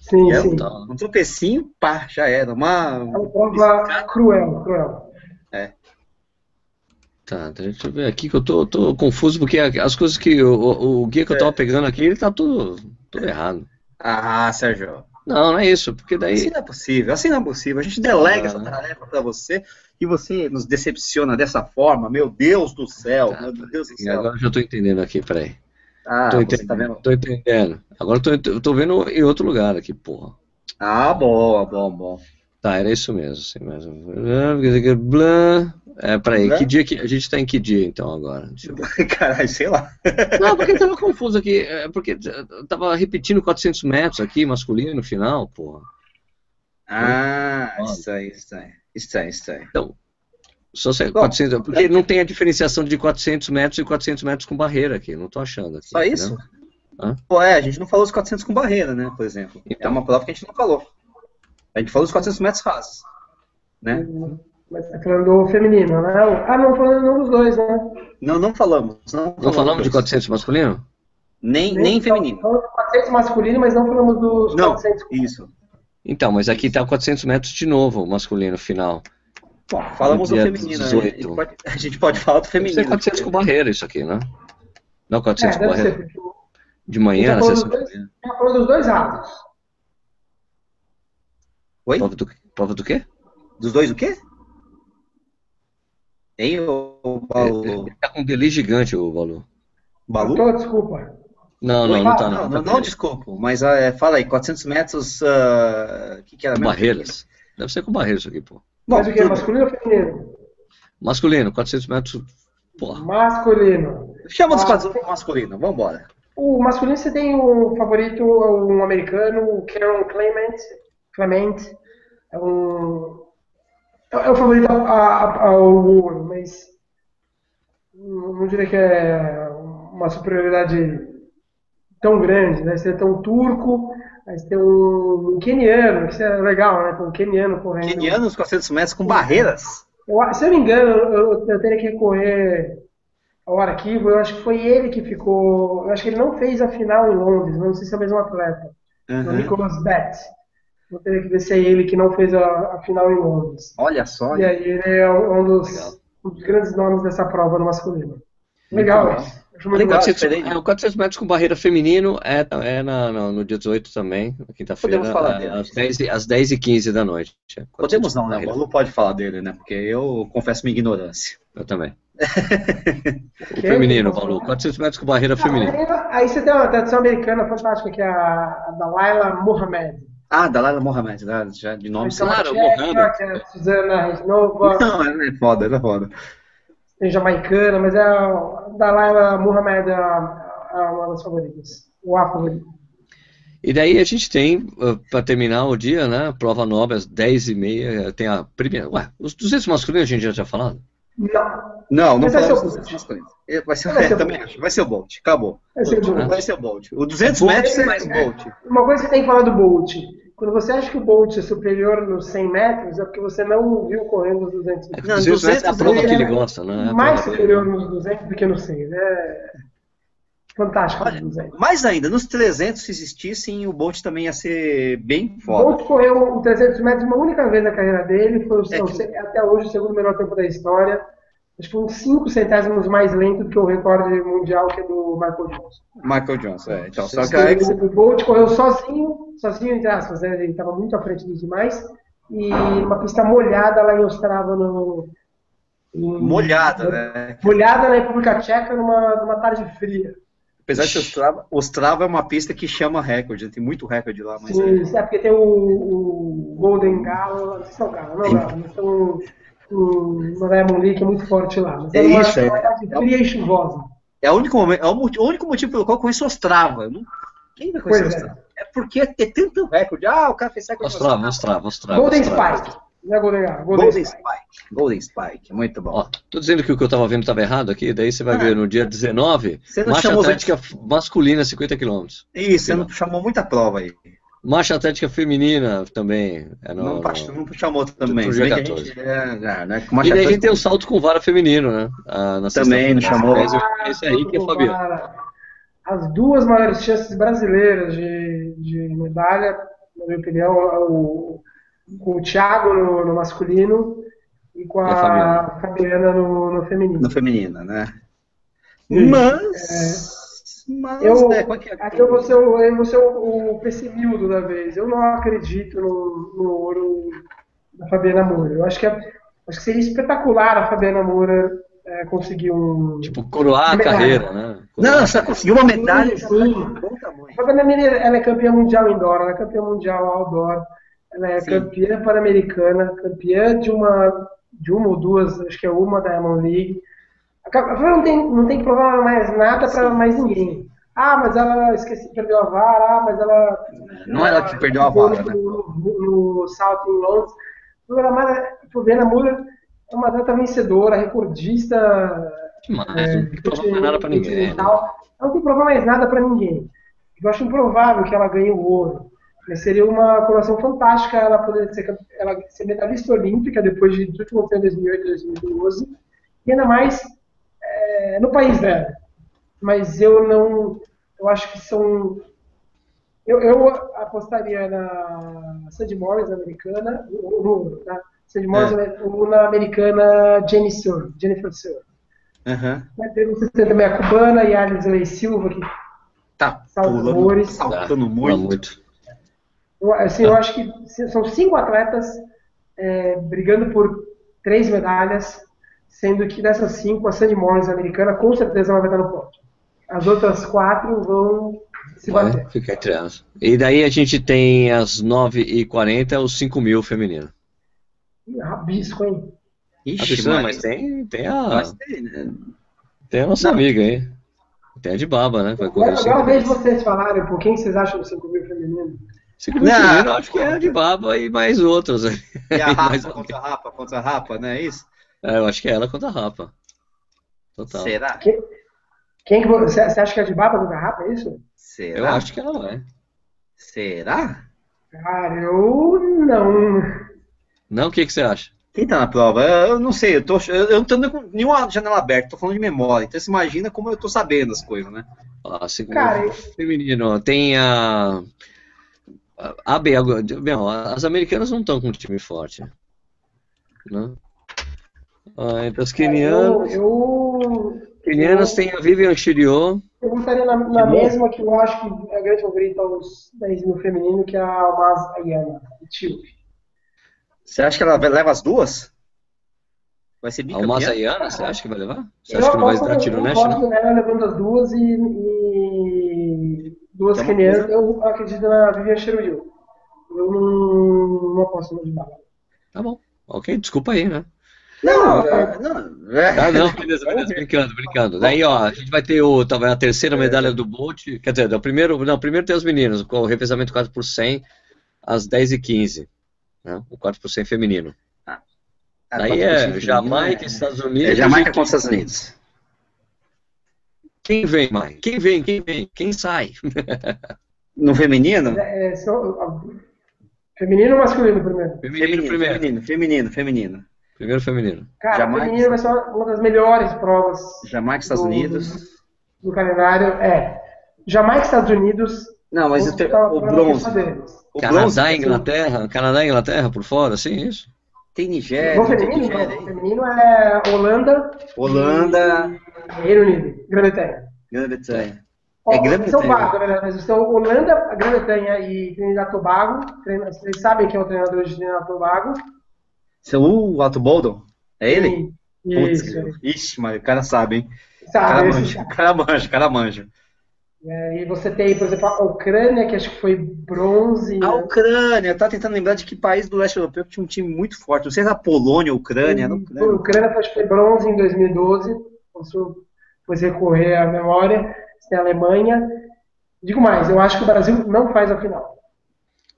Sim, é, sim. Um, um tropecinho, pá, já era. Uma, é uma prova cruel, cruel. É. Tá, deixa eu ver aqui que eu tô, tô confuso, porque as coisas que o, o, guia que eu tava é. pegando aqui, ele tá tudo, tudo errado. Ah, Sérgio. Não, não é isso, porque daí. Assim não é possível, assim não é possível. A gente delega ah, essa tarefa para você e você nos decepciona dessa forma. Meu Deus do céu, tá, meu Deus do céu. Agora eu já estou entendendo aqui, peraí. Ah, tô entendendo, tá vendo? Tô entendendo. Agora eu tô, tô vendo em outro lugar aqui, porra. Ah, bom, bom, bom. Tá, era isso mesmo, assim mesmo. É, peraí, que dia que. A gente tá em que dia então agora? [laughs] Caralho, sei lá. Não, porque tava confuso aqui. É, porque tava repetindo 400 metros aqui, masculino no final, porra. Ah, isso aí, isso aí. Isso aí. Então, só 400, porque não tem a diferenciação de 400 metros e 400 metros com barreira aqui, não tô achando aqui. Só isso? Pô, é, a gente não falou os 400 com barreira, né, por exemplo. É então. É uma prova que a gente não falou. A gente falou os 400 metros rasos, né? Mas tá falando do feminino, né? Ah, não, falando não dos dois, né? Não, não falamos. Não, não falamos, falamos de 400 masculino? Nem, nem, nem feminino. Falamos de 400 masculino, mas não falamos dos não, 400. isso. Então, mas aqui tá 400 metros de novo, masculino final. Bom, falamos do feminino. 18. A, gente pode, a gente pode falar do feminino. Deve ser 400 com barreira isso aqui, né? Não 400 é, com barreira. Ser, de manhã, na sexta dois, tá falando dos dois rasos. Oi? Prova do, prova do quê? Dos dois o quê? Tem o Balu? Ele, ele tá com um delay gigante, o Balu. Balu? Tô, desculpa. Não, não, não tá não. Não, não, não desculpa, mas uh, fala aí, 400 metros, uh, que que era Barreiras. Deve ser com barreiras isso aqui, pô. Bom, mas o que, masculino ou feminino? Masculino, 400 metros, porra. Masculino. Chama dos ah, masculino, vambora. O masculino você tem o favorito, um americano, o Karen Clement. Clement. É um. É o favorito ao ouro, mas. Não diria que é uma superioridade tão grande, né? Você tem um turco, aí você tem um, um queniano, isso é legal, né? Tem um queniano correndo. Queniano nos 400 metros com barreiras? Eu, se eu não me engano, eu, eu teria que recorrer ao arquivo, eu acho que foi ele que ficou. Eu acho que ele não fez a final em Londres, não sei se é o mesmo atleta. Uhum. O Nicholas Bett. Vou ter que ver se é ele que não fez a, a final em Londres. Olha só. E aí ele é um dos, um dos grandes nomes dessa prova no masculino. Legal isso. Legal, 400, é, o 400 metros com barreira feminino é, é na, no, no dia 18 também, na quinta-feira, às, 10, às 10 e 15 da noite. Podemos não, né? O Balu pode falar dele, né? Porque eu confesso minha ignorância. Eu também. [laughs] o feminino, Paulo. 400 metros com barreira feminina. Aí você tem uma tradição americana fantástica, que é a, Dalaila Mohamed. Ah, Dalaila Mohamed, né? já de nome então, Claro, Mohamed. É Suzana Resnova. Não, ela é foda, ela é foda. Tem jamaicana, mas é a Dalaila Mohamed é, é uma das favoritas. O A favorito. E daí a gente tem, para terminar o dia, né, prova nova às 10h30, tem a primeira... Ué, os 200 masculinos a gente já tinha falado? Não. Não, não falamos dos 200 masculinos. Vai ser, vai ser, é, também acho. Vai ser o Bolt. Acabou. Vai ser o Bolt. Vai ser o Bolt. O 200 metros é mais Bolt. Uma coisa que tem que falar do Bolt. Quando você acha que o Bolt é superior nos 100 metros, é porque você não viu correndo nos 200 metros. Não, 200 metros é a prova que ele gosta, né? mais superior nos 200 do que nos 100. É fantástico. Olha, mais ainda, nos 300, se existissem, o Bolt também ia ser bem foda. O Bolt correu 300 metros uma única vez na carreira dele, foi o, é que... até hoje o segundo melhor tempo da história acho que uns 5 centésimos mais lento do que o recorde mundial que é do Michael Johnson. Michael Johnson, é. Então, só que aí o, o Bolt correu sozinho, sozinho entre aspas, né? ele estava muito à frente dos demais, e uma pista molhada lá em Ostrava no... Em, molhada, né? Molhada na República Tcheca numa, numa tarde fria. Apesar de Ostrava, Ostrava é uma pista que chama recorde, tem muito recorde lá. Mas Sim, é... é porque tem o, o Golden Galo, não sei se é o Galo, não, não, mas tem o Diamond League é muito forte lá. Mas é, é isso, é. fria é, e chuvosa. É o único, momento, é o único motivo pelo qual eu conheço Ostrava. Não, quem vai conhecer pois Ostrava? É. é porque tem tanto recorde. Ah, o cara fez recorde. Ostrava, Ostrava, Ostrava. Golden Spike. Não é Golden, Golden, Golden Spike. Spike. Golden Spike, muito bom. Ó, tô dizendo que o que eu tava vendo estava errado aqui, daí você vai ah, ver no dia 19, marcha atlética masculina 50 km. Isso, você não chamou muita prova aí. Marcha Atlética Feminina também. É no, não, no, não chamou também. Pro G14. É, é, né, e daí a gente tem o salto com vara feminino, né? Ah, também não chamou. Esse aí que é o Fabiano. As duas maiores chances brasileiras de, de medalha, na minha opinião, o, com o Thiago no, no masculino e com a, a Fabiana, Fabiana no, no, feminino. No feminino, né? Mas. É, mas, eu, né, é, é? eu vou ser, o, eu vou ser o, o pessimildo da vez. Eu não acredito no, no ouro da Fabiana Moura. Eu acho que, é, acho que seria espetacular a Fabiana Moura é, conseguir um. Tipo, coroar a carreira, né? Coroar não, só conseguiu uma medalha. Sim, sim. A Fabiana Moura ela é campeã mundial indoor, ela é campeã mundial outdoor. Ela é Sim. campeã pan-americana, campeã de uma, de uma ou duas, acho que é uma da Diamond League. A não tem, não tem que provar mais nada para mais ninguém. Ah, mas ela esqueci, perdeu a vara, ah, mas ela. Não é ela que perdeu a vara, no, né? No, no, no salto em Londres. Fabiana Muller é uma atleta vencedora, recordista. Demais, é, não tem problema nada para ninguém. Ela não tem problema mais nada para ninguém. Eu acho improvável que ela ganhe o ouro. Mas seria uma coroação fantástica ela poder ser, ela ser medalhista olímpica depois de tudo que em 2008 2012. E ainda mais é, no país dela. Mas eu não. Eu acho que são. Eu, eu apostaria na Sandy Morris americana, no, tá? Sandy Morris é. ou na americana Jenny Sur, Jennifer Sur. Uhum. Você tem também a cubana e a Alisley Silva, que tá pulando, saltando muito. muito. Eu, assim, eu acho que são cinco atletas é, brigando por três medalhas, sendo que dessas cinco, a Sandy Morris americana com certeza ela vai estar no pódio. As outras quatro vão se vai, bater. Fica entre elas. E daí a gente tem às 9h40 os 5 mil feminino. Rabisco, hein? Ixi, mas, mas tem, tem a. Tem, né? tem, a nossa Não. amiga aí. Tem a de baba, né? Vai correr agora vejo vocês falarem por quem vocês acham do 5 mil feminino. 5 mil feminino, acho que é a de baba e mais outros. E [laughs] a Rafa contra a Rapa, contra a Rapa, não é isso? É, eu acho que é ela contra a Rapa. Total. Será? Quem, quem que você, você acha que é de baba contra a Rapa, é isso? Será? Eu acho que ela vai. Será? Cara, eu não. Não, o que, que você acha? Quem tá na prova? Eu não sei, eu, tô, eu não tô com nenhuma janela aberta, tô falando de memória. Então você imagina como eu tô sabendo as coisas, né? Ah, Cara, feminino, tem a. A B, bem, as americanas não estão com um time forte. Né? Ah, entre as kenianas. Eu, eu, kenianas tem a Vivian Chiriot. Eu gostaria na, na mesma que eu acho que é a grande favorita aos 10 mil feminino, que é a Almaz Ayana, Etíope. Você acha que ela leva as duas? Vai ser bicampeã? A Mazaiana, você acha que vai levar? Você acha que não vai dar tiro nessa? Eu nela levando as duas e, e duas é kenianas. Eu acredito na Vivian Cheruyu. Eu não, não aposto no de bala. Tá bom. Ok, desculpa aí, né? Não, é, não. Ah, não, beleza, beleza, brincando, brincando. Daí, ó, a gente vai ter o, talvez a terceira medalha do Bolt, quer dizer, o primeiro, não, primeiro tem os meninos, com o revezamento 4 por 100, às 10h15 né? o 4% feminino. Ah. Daí é Jamaica, é... Estados Unidos. É Jamaica com Estados Unidos. Quem vem, mãe? Quem vem? Quem vem? Quem sai? [laughs] no feminino? É, é só, feminino ou masculino primeiro? Feminino, feminino, primeiro. Feminino, feminino, feminino. Primeiro feminino. Cara, Jamaica, feminino vai ser uma das melhores provas. Jamaica, Estados do, Unidos. Do calendário, é. Jamaica, Estados Unidos. Não, mas o, o bronze. O Canadá e Inglaterra, Canadá e Inglaterra por fora, sim, isso? Tem Nigéria. O feminino, tem Nigéria, não. feminino é Holanda. Holanda. Reino Unido, Grã-Bretanha. Grã-Bretanha. É Grã-Bretanha. São quatro, na verdade. Estão Holanda, Grã-Bretanha e Trinidad Tobago. Vocês sabem quem é o treinador de Trinidad Tobago? Seu o Alto Boldon? É ele? Isso. Putz, ixi, mas o cara sabe, hein? Sabe, o cara manja, o [laughs] cara manja, cara manja. É, e você tem, por exemplo, a Ucrânia, que acho que foi bronze. A? Ucrânia, tá tentando lembrar de que país do leste europeu que tinha um time muito forte. Não sei se a Polônia, a Ucrânia. A Ucrânia, a Ucrânia acho que foi bronze em 2012. Posso depois recorrer à memória. Você tem a Alemanha. Digo mais, eu acho que o Brasil não faz a final.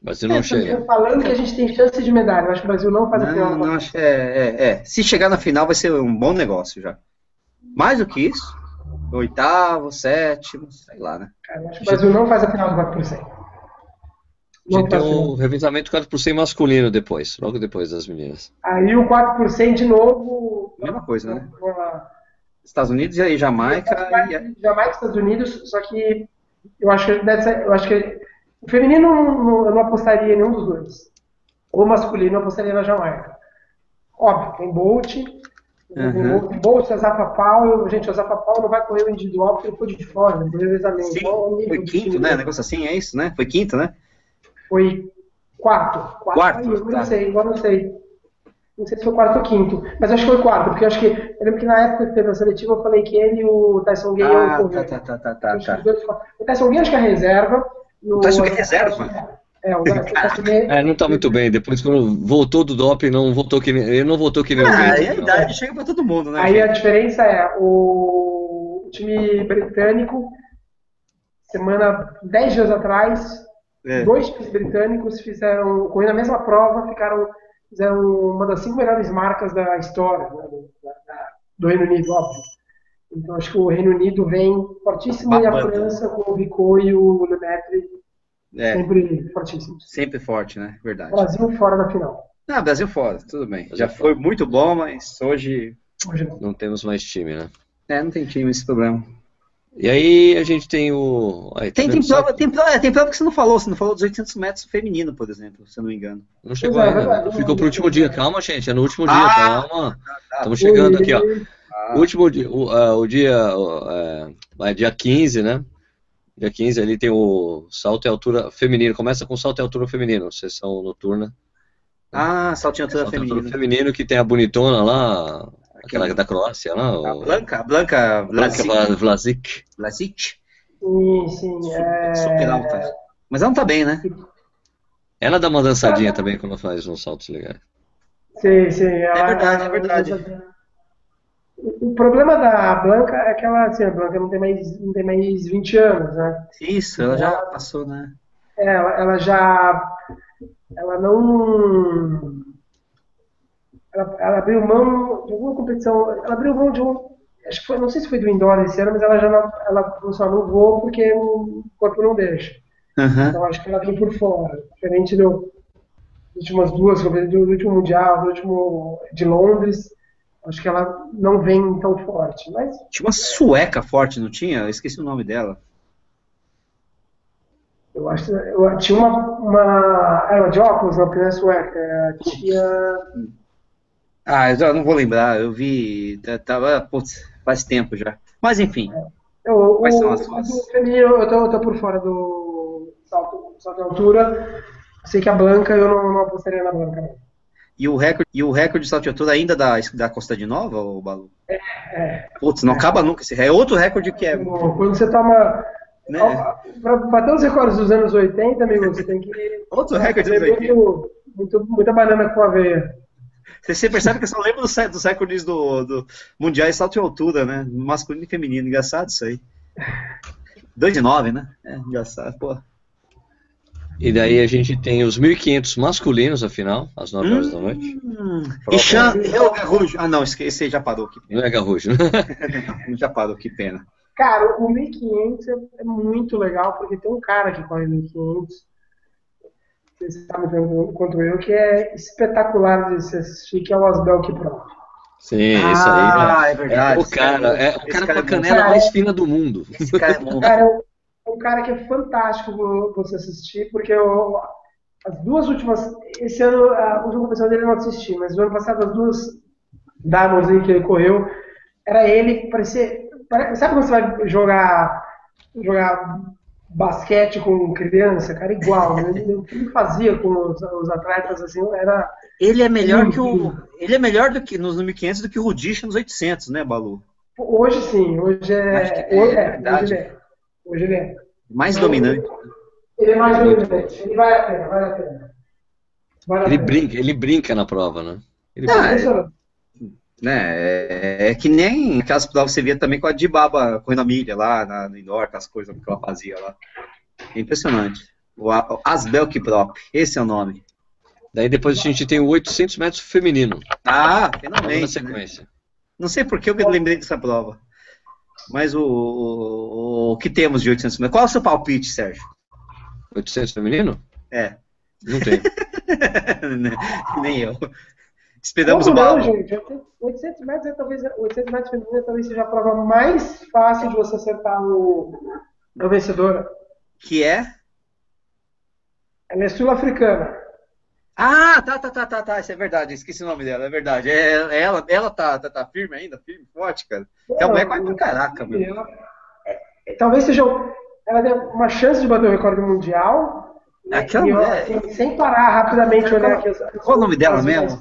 O Brasil não é, chega. Falando que a gente tem chance de medalha, eu acho que o Brasil não faz não, a final. Não, acho, é, é, é. Se chegar na final vai ser um bom negócio já. Mais do que isso, oitavo, sétimo, sei lá, né? Cara, acho que o Brasil não faz a final do 4 por 100. A gente tem o revisamento 4 por 100 masculino depois, logo depois das meninas. Aí o 4 por 100 de novo. Mesma coisa, né? Estados Unidos e aí Jamaica. Jamaica, e... Estados Unidos, só que eu acho que deve ser, eu acho que o feminino não, eu não apostaria em nenhum dos dois. O masculino eu apostaria na Jamaica. Óbvio, tem Bolt, Uhum. Bolsa, Zafa Paulo, gente, o Zafa Paulo não vai correr o individual porque ele foi de fora? Sim, foi quinto, né? Negócio assim, é isso, né? Foi quinto, né? Foi quarto. Quarto? quarto Aí, eu tá. não sei, agora não sei. Não sei se foi quarto ou quinto, mas acho que foi quarto, porque eu acho que. Eu lembro que na época que teve a seletiva eu falei que ele e o Tyson Gay ah, iam correr. Tá, tá, tá, tá, tá. O Tyson Gay acho que é reserva. O Tyson Gay é reserva? É, o [laughs] é, não está muito bem. Depois, quando voltou do doping, não voltou que nem, ele não voltou que nem ah, o Aí a idade chega para todo mundo, né? Aí gente? a diferença é o time britânico, semana, 10 dias atrás, é. dois times britânicos fizeram, correndo a mesma prova, ficaram, fizeram uma das cinco melhores marcas da história né, do, da, do Reino Unido, óbvio. Então acho que o Reino Unido vem fortíssimo e a França com o Vico e o Lemaitre é. sempre fortíssimo. Sempre forte, né? Verdade. Brasil fora da final. Ah, Brasil fora, tudo bem. Já foi muito bom, mas hoje. Hoje não. não temos mais time, né? É, não tem time esse problema. E aí a gente tem o. Aí, tá tem, tem, prova, tem, prova, é, tem prova que você não falou, você não falou dos 800 metros feminino, por exemplo, se eu não me engano. Não chegou é, ainda, né? ficou pro último dia. Calma, gente, é no último dia, ah, calma. Estamos tá, tá. chegando aqui, ó. Ah. O último dia, o, uh, o dia, uh, é, dia 15, né? Dia 15 ali tem o salto e altura feminino. Começa com salto e altura feminino, sessão noturna. Ah, salto e altura salto feminino. Altura feminino que tem a bonitona lá, aquela da Croácia lá. A Blanca, Blanca, Blanca Vlasic. Vlasic. Sim, sim. É... Super alta. Mas ela não tá bem, né? Ela dá uma dançadinha também quando faz uns saltos legais. Sim, sim. Ela, é verdade, é verdade. O problema da Blanca é que ela, assim, a Blanca não tem mais, não tem mais 20 anos, né? Isso, ela já passou, né? É, ela, ela já. Ela não. Ela, ela, abriu mão de alguma competição. Ela abriu mão de um. Acho que foi, não sei se foi do indoor esse ano, mas ela já não, ela só não voou porque o corpo não deixa. Uhum. Então acho que ela vem por fora. Diferente do, das últimas duas, do, último Mundial, do último de Londres Acho que ela não vem tão forte. Mas... Tinha uma sueca forte, não tinha? Eu esqueci o nome dela. Eu acho que eu, tinha uma, uma. Era de óculos, não, porque não é sueca. Tinha. Ah, eu já não vou lembrar. Eu vi. Tava. Putz, faz tempo já. Mas enfim. É. Eu, Quais o, são as suas? Feminino, eu tô, eu tô por fora do salto, salto de altura. Sei que a Blanca, eu não, não apostaria na Blanca. E o recorde, e o recorde de salto de altura ainda da, da Costa de Nova, o Balu? É. é. Putz, não é. acaba nunca esse É outro recorde que é. Quando você toma. Né? Para bater os recordes dos anos 80, amigo, você tem que. [laughs] Outro recorde dos 80. Muito, muito, muita banana com aveia. Você, você percebe que eu só lembro dos, dos recordes do, do Mundial de Salto de Altura, né? Masculino e feminino. Engraçado isso aí. 2 de 9, né? É, engraçado, pô. E daí a gente tem os 1.500 masculinos, afinal, às 9 horas hum, da noite. E Chan, é o Garrujo. Ah, não, esse já parou. Que pena. Não é Garrujo. [laughs] já parou, que pena. Cara, o 1.500 é muito legal, porque tem um cara que corre 1.500, vocês sabem tanto quanto eu, que é espetacular de se assistir, que é o Asbel Pro. Sim, ah, isso aí. É, é verdade. É o cara, é, o cara com a canela mais fina do mundo. Esse cara é bom. [laughs] Cara, um cara que é fantástico você assistir, porque eu, as duas últimas. Esse ano, a última competição dele eu não assisti, mas no ano passado, as duas aí que ele correu, era ele, parecia. Sabe quando você vai jogar, jogar basquete com criança, cara, igual. Né? o que ele fazia com os, os, atletas, assim, era. Ele é melhor que o. Ele é melhor do que nos 1500 do que o Rudisha nos 800, né, Balu? Hoje sim, hoje é. é, hoje, é, hoje é. Hoje ele é. Mais dominante. Ele é mais dominante. Ele vai a pena, vale a pena. Vale ele, brinca, ele brinca na prova, né? Ele Não, é, né, é, é, que nem aquelas provas que você via também com a Dibaba correndo a milha lá na, no indoor, aquelas coisas que ela fazia lá. É impressionante. O Asbel Kiprop, esse é o nome. Daí depois a gente tem o 800 metros feminino. Ah, finalmente. Na né? sequência. Né? Não sei por que eu lembrei dessa prova. Mas o, o, o, que temos de 800 metros? Qual é o seu palpite, Sérgio? 800 feminino? É. Não tem. [laughs] Nem eu. Esperamos Como o. Não, gente. 800 metros, é, talvez, 800 metros feminino talvez seja a prova mais fácil de você acertar o, o vencedor. Que é? Ela é sul-africana. Ah, tá, tá, tá, tá, tá, isso é verdade, esqueci o nome dela, é verdade. É, ela, ela tá, tá, tá firme ainda, firme, forte, cara. É uma vai pra caraca, meu. É, talvez seja. Ela tem uma chance de bater o recorde mundial. Aquela e, assim, sem parar rapidamente olhar aqui. Qual o nome dela mesmo?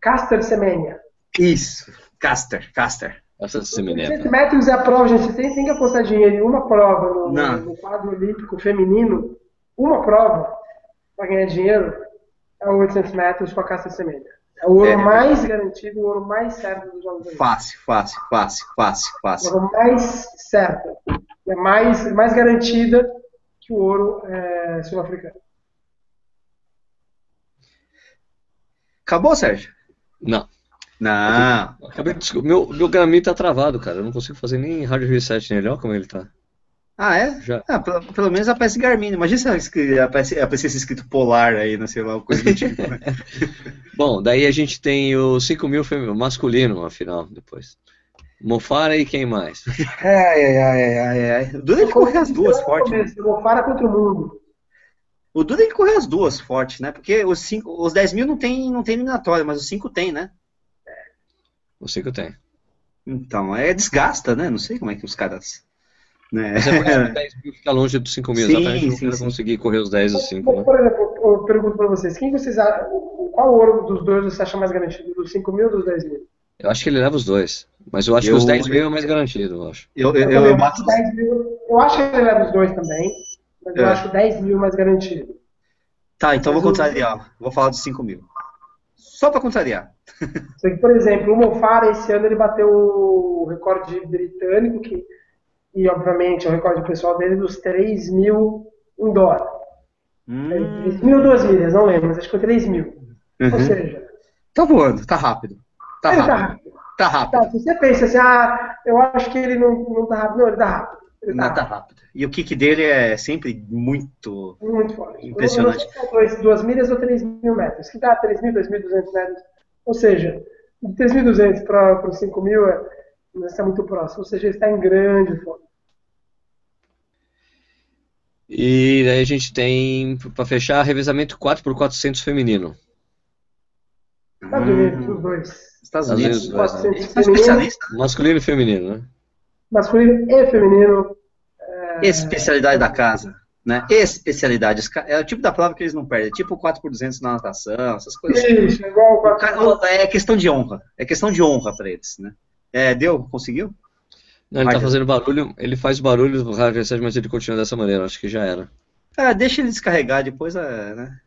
Caster Semenya. Isso, Caster, Caster. Essa Semenya. 100 metros é a prova, gente. Você tem, tem que apostar dinheiro em uma prova no, no quadro olímpico feminino. Uma prova para ganhar dinheiro é o 800 metros com a caça semelha. É o ouro é, mais garantido, o ouro mais certo dos Jogos Olímpicos. Fácil, fácil, fácil, fácil, fácil. O ouro mais certo. É mais, mais garantida que o ouro é, sul-africano. Acabou, Sérgio? Não. Não. Acabei de... meu, meu Garmin tá travado, cara. Eu não consigo fazer nem hard reset nele. Olha como ele tá. Ah, é? Já. Ah, pelo, pelo, menos aparece Garmin. Imagina se aparecesse, aparecesse escrito Polar aí, não sei lá, coisa do tipo. Né? [laughs] Bom, daí a gente tem o 5 mil masculino, afinal, depois. Mofara e quem mais? [laughs] Ai, ai, ai, ai, ai. O Duda tem que correr as duas forte. Né? Mofara contra o mundo. O Duda tem que correr as duas forte, né? Porque os, cinco, os 10 mil não tem, não tem eliminatória, mas os 5 tem, né? O 5 tem. Então, é desgasta, né? Não sei como é que os caras. Né? Mas é por isso que 10 mil fica longe dos 5 mil, sim, exatamente sim, não conseguir correr os 10 ou 5. Né? Por exemplo, eu pergunto para vocês, quem vocês qual ouro dos dois você acha mais garantido? Dos 5 mil ou dos 10 mil? Eu acho que ele leva os dois. Mas eu acho eu, que os 10 mil é mais garantido, eu acho. Eu, eu, eu, eu, bato... mil, eu acho que ele leva os dois também, mas é. eu acho 10 mil mais garantido. Tá, então mas vou contrariar. Vou falar dos 5 mil. Só para contrariar. Por exemplo, o Mofara esse ano ele bateu o recorde britânico, que, e obviamente é o recorde pessoal dele dos 3 mil em dólar. Hum. 3 mil ou 2 milhas, não lembro, mas acho que foi 3 mil. Uhum. Ou seja. Tá voando, tá rápido. Tá rápido. Tá rápido. Tá rápido. Tá, se você pensa assim, ah, eu acho que ele não, não tá rápido, não, ele tá rápido. Ele tá, tá rápido. E o kick dele é sempre muito, muito forte. impressionante. Dois, duas milhas ou 3 mil metros. Que dá 3 mil, 2.200 metros. Ou seja, de 3.200 para os 5.000 é, está muito próximo. Ou seja, ele está em grande forma. E daí a gente tem, para fechar, revezamento 4x400 feminino. Estados Unidos, os dois. Estados Unidos, Unidos 400 Masculino e feminino, né? Masculino e feminino. É... Especialidade da casa. Né? Especialidade. É o tipo da prova que eles não perdem. Tipo 4 por 200 na natação, essas coisas. Isso, assim. igual 4 É questão de honra. É questão de honra para eles. Né? É, deu? Conseguiu? Não, ele está fazendo barulho, ele faz barulho do rádio mas ele continua dessa maneira, acho que já era. É, deixa ele descarregar, depois é, né?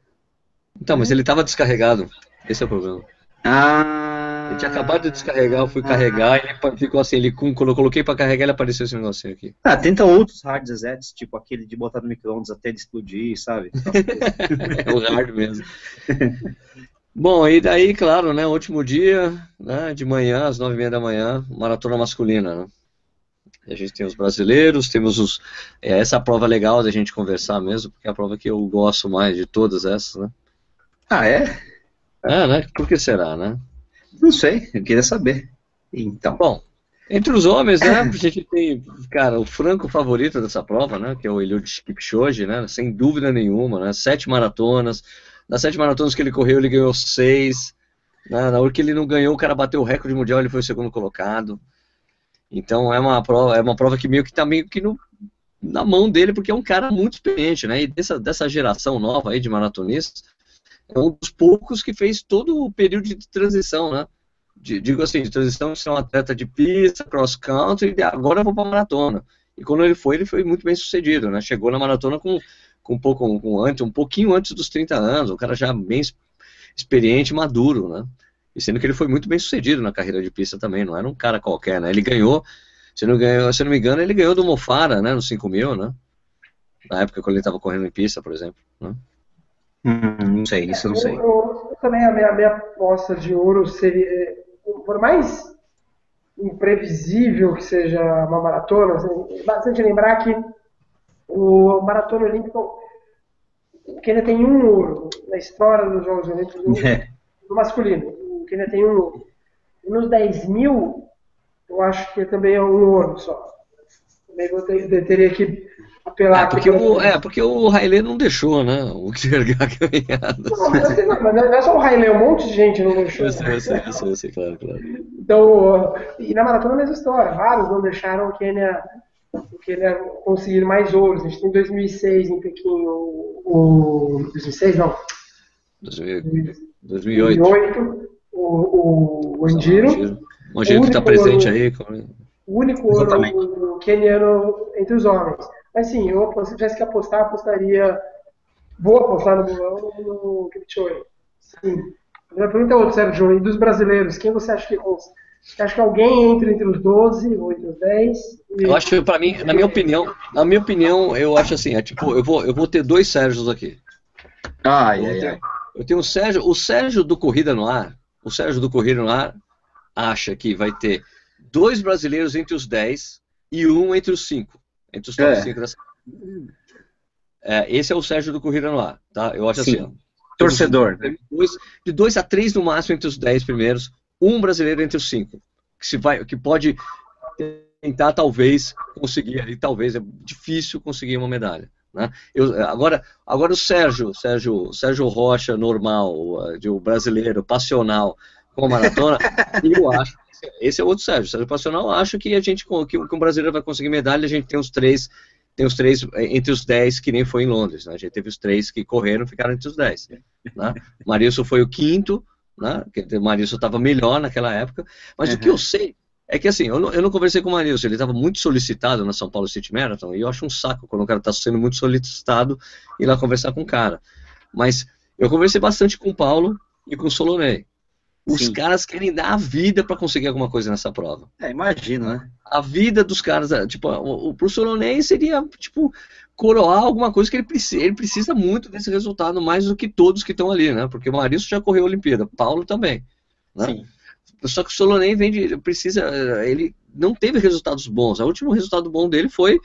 Então, mas ele estava descarregado. Esse é o problema. Ah. Ele tinha acabado de descarregar, eu fui ah. carregar ele ficou assim, ele quando eu coloquei para carregar, ele apareceu esse negocinho aqui. Ah, tenta outros hard resets, tipo aquele de botar no micro-ondas até ele explodir, sabe? [laughs] é o hard mesmo. [laughs] Bom, e daí, claro, né, último dia, né, de manhã, às nove e meia da manhã, maratona masculina, né? A gente tem os brasileiros, temos os. É, essa é a prova legal da gente conversar mesmo, porque é a prova que eu gosto mais de todas essas, né? Ah, é? É, né? Por que será, né? Não sei, eu queria saber. Então. Bom, entre os homens, né, [laughs] a gente tem, cara, o franco favorito dessa prova, né, que é o Eliud Kipchoge, né, sem dúvida nenhuma, né, sete maratonas, das sete maratonas que ele correu, ele ganhou seis, né, na hora que ele não ganhou, o cara bateu o recorde mundial, ele foi o segundo colocado, então é uma prova, é uma prova que meio que está meio que no, na mão dele, porque é um cara muito experiente, né, e dessa, dessa geração nova aí de maratonistas, é um dos poucos que fez todo o período de transição, né? De, digo assim, de transição de ser um atleta de pista, cross country, e agora eu vou para maratona. E quando ele foi, ele foi muito bem sucedido, né? Chegou na maratona com, com um pouco com antes, um pouquinho antes dos 30 anos, o cara já bem experiente, maduro, né? E sendo que ele foi muito bem sucedido na carreira de pista também, não era um cara qualquer, né? Ele ganhou, se não, ganhou, se não me engano, ele ganhou do Mofara, né? No 5 mil, né? Na época quando ele estava correndo em pista, por exemplo. Né? Hum, não sei, isso eu não sei. Eu, eu, também a minha, a minha aposta de ouro seria, por mais imprevisível que seja uma maratona, assim, bastante lembrar que o maratona olímpico que ainda tem um ouro na história dos Jogos Olímpicos do, [laughs] é. do masculino, que ainda tem um ouro. Nos 10 mil, eu acho que também é um ouro só. Também vou ter, teria que apelar. É, porque, o, é, porque o Railê não deixou, né? O Kierkegaard [laughs] caminhada. Não, mas, não, não é só o Railê, um monte de gente não deixou. Eu sei, eu sei, eu sei, eu sei claro, claro. Então, e na maratona a mesma história. Vários não deixaram o Quênia, o Quênia conseguir mais ouros. A gente tem 2006 em Pequim, o. o 2006 não. 2008. 2008 o, Andiro. O Angiro que está presente aí. O único ouro queniano entre os homens. Mas sim, eu, se tivesse que apostar, apostaria vou apostar no Bulão no, no Kipchoge. Sim. A pergunta é outra, Sérgio. E dos brasileiros, quem você acha que você acha que alguém entra entre os 12 ou entre os 10? E... Eu acho, para mim, na minha opinião, na minha opinião, eu acho assim, é tipo, eu vou, eu vou ter dois Sérgios aqui. Ai, ai, ai. Eu tenho o Sérgio, o Sérgio do Corrida no Ar, o Sérgio do Corrida no Ar acha que vai ter dois brasileiros entre os 10 e um entre os 5. Entre os top é. 5 dessa. É, esse é o Sérgio do Corrida no Ar, tá? Eu acho Sim. assim. Torcedor. De dois, de dois a três no máximo entre os 10 primeiros, um brasileiro entre os cinco, que, se vai, que pode tentar talvez conseguir ali, talvez é difícil conseguir uma medalha. Né? Eu, agora, agora o Sérgio, Sérgio, Sérgio Rocha, normal, de um brasileiro, passional, com a maratona, [laughs] eu acho, esse é outro Sérgio, Sérgio passional, acho que a gente, que, que um brasileiro vai conseguir medalha, a gente tem os três, tem os três eh, entre os dez, que nem foi em Londres, né? a gente teve os três que correram, ficaram entre os dez. Né? Marilson foi o quinto, né? o Marilson estava melhor naquela época, mas uhum. o que eu sei é que assim, eu não, eu não conversei com o Marilson, ele estava muito solicitado na São Paulo City Marathon, e eu acho um saco quando o cara está sendo muito solicitado ir lá conversar com o cara. Mas eu conversei bastante com o Paulo e com o Solonei. Os Sim. caras querem dar a vida para conseguir alguma coisa nessa prova. É, imagino, né? A vida dos caras, é, tipo, o, o, pro Solonei seria, tipo, coroar alguma coisa que ele precisa, ele precisa muito desse resultado, mais do que todos que estão ali, né? Porque o Marisco já correu a Olimpíada, Paulo também. Né? Sim. Só que o Solonei vem de, precisa, ele não teve resultados bons. O último resultado bom dele foi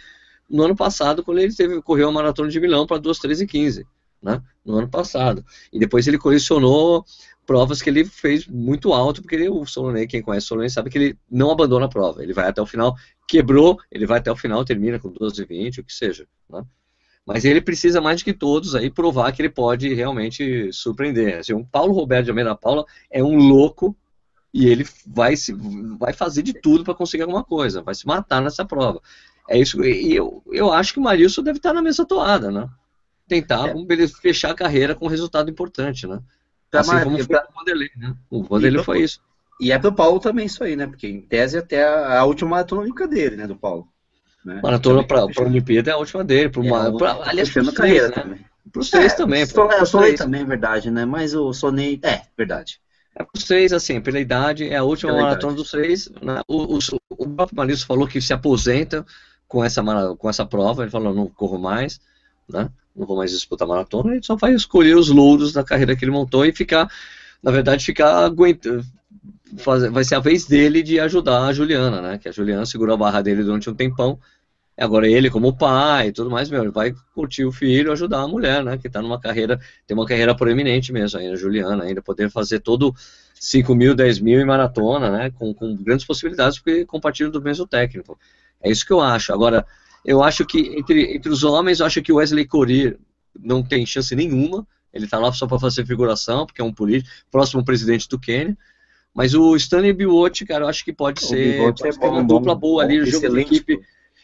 no ano passado, quando ele teve, correu a maratona de Milão para 2:13:15, né? No ano passado. E depois ele colecionou provas que ele fez muito alto, porque ele, o Solonei, quem conhece o Solonei, sabe que ele não abandona a prova. Ele vai até o final, quebrou, ele vai até o final, termina com 12 20, o que seja. Né? Mas ele precisa mais do que todos aí provar que ele pode realmente surpreender. Assim, o Paulo Roberto de Almeida Paula é um louco e ele vai, se, vai fazer de tudo para conseguir alguma coisa, vai se matar nessa prova. É isso, e eu, eu acho que o Marilson deve estar na mesma toada, né? Tentar é. fechar a carreira com um resultado importante, né? Pra assim como foi pra... o Vanderlei, né? O Vanderlei foi isso. E é pro Paulo também isso aí, né? Porque em tese até a, a última maratona olímpica dele, né? Do Paulo. Né? Maratona para a Olimpíada é a última dele. Pro, é, uma, pra, aliás, pros carreira né? também. Pros três é, também. Pro, é, o Sonei também, é verdade, né? Mas o Sonei, é, verdade. É pros três, assim, pela idade, é a última pela maratona idade. dos três. Né? O, o, o próprio Maurício falou que se aposenta com essa, com essa prova, ele falou, não corro mais, né? Não vou mais disputar maratona, ele só vai escolher os louros da carreira que ele montou e ficar, na verdade, ficar aguentando. vai ser a vez dele de ajudar a Juliana, né? Que a Juliana segurou a barra dele durante um tempão. Agora ele, como pai e tudo mais, meu, ele vai curtir o filho, ajudar a mulher, né? Que está numa carreira, tem uma carreira proeminente mesmo ainda, Juliana, ainda poder fazer todo 5 mil, 10 mil em maratona, né? Com, com grandes possibilidades, porque compartilham do mesmo técnico. É isso que eu acho. Agora, eu acho que entre, entre os homens, eu acho que o Wesley Corir não tem chance nenhuma. Ele está lá só para fazer figuração, porque é um político, próximo presidente do Quênia. Mas o Stanley Biwott, cara, eu acho que pode o ser, pode é bom, uma dupla bom, boa ali, bom, jogo de equipe,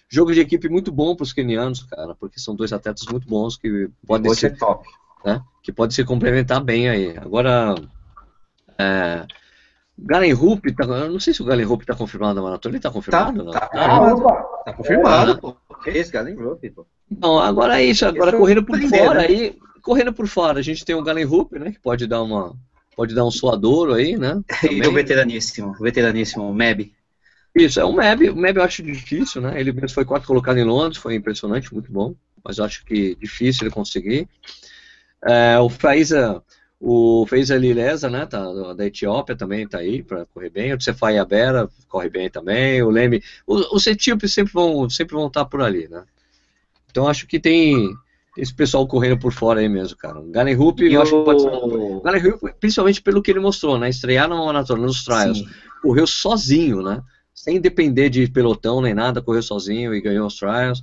jogo de equipe muito bom para os quenianos, cara, porque são dois atletas muito bons que podem ser é top, né? Que pode se complementar bem aí. Agora, é, Galen Rupp, tá, eu não sei se o Galen Rupp está confirmado na maratona, ele está confirmado? Tá, tá, tá, tá confirmado, pô. É esse Galen Rupp, pô. Não, agora é isso, agora correndo por primeiro, fora né? aí, correndo por fora, a gente tem o Galen Rupp, né, que pode dar uma, pode dar um suadouro aí, né? Também. [laughs] E o veteraníssimo, o veteraníssimo Meb. Isso, é o Meb, o Meb eu acho difícil, né, ele mesmo foi quarto colocado em Londres, foi impressionante, muito bom, mas eu acho que difícil ele conseguir. É, o Fraser o fez a Lilesa, né, tá, da Etiópia também tá aí para correr bem. O Cefai Abera corre bem também. O Leme, os, etíopes sempre vão sempre vão estar tá por ali, né? Então acho que tem esse pessoal correndo por fora aí mesmo, cara. O Galen Rupp, eu acho que pode ser. O Galen Rupp, principalmente pelo que ele mostrou, né? Estrear numa maratona nos trials, Sim. correu sozinho, né? Sem depender de pelotão nem nada, correu sozinho e ganhou os trials.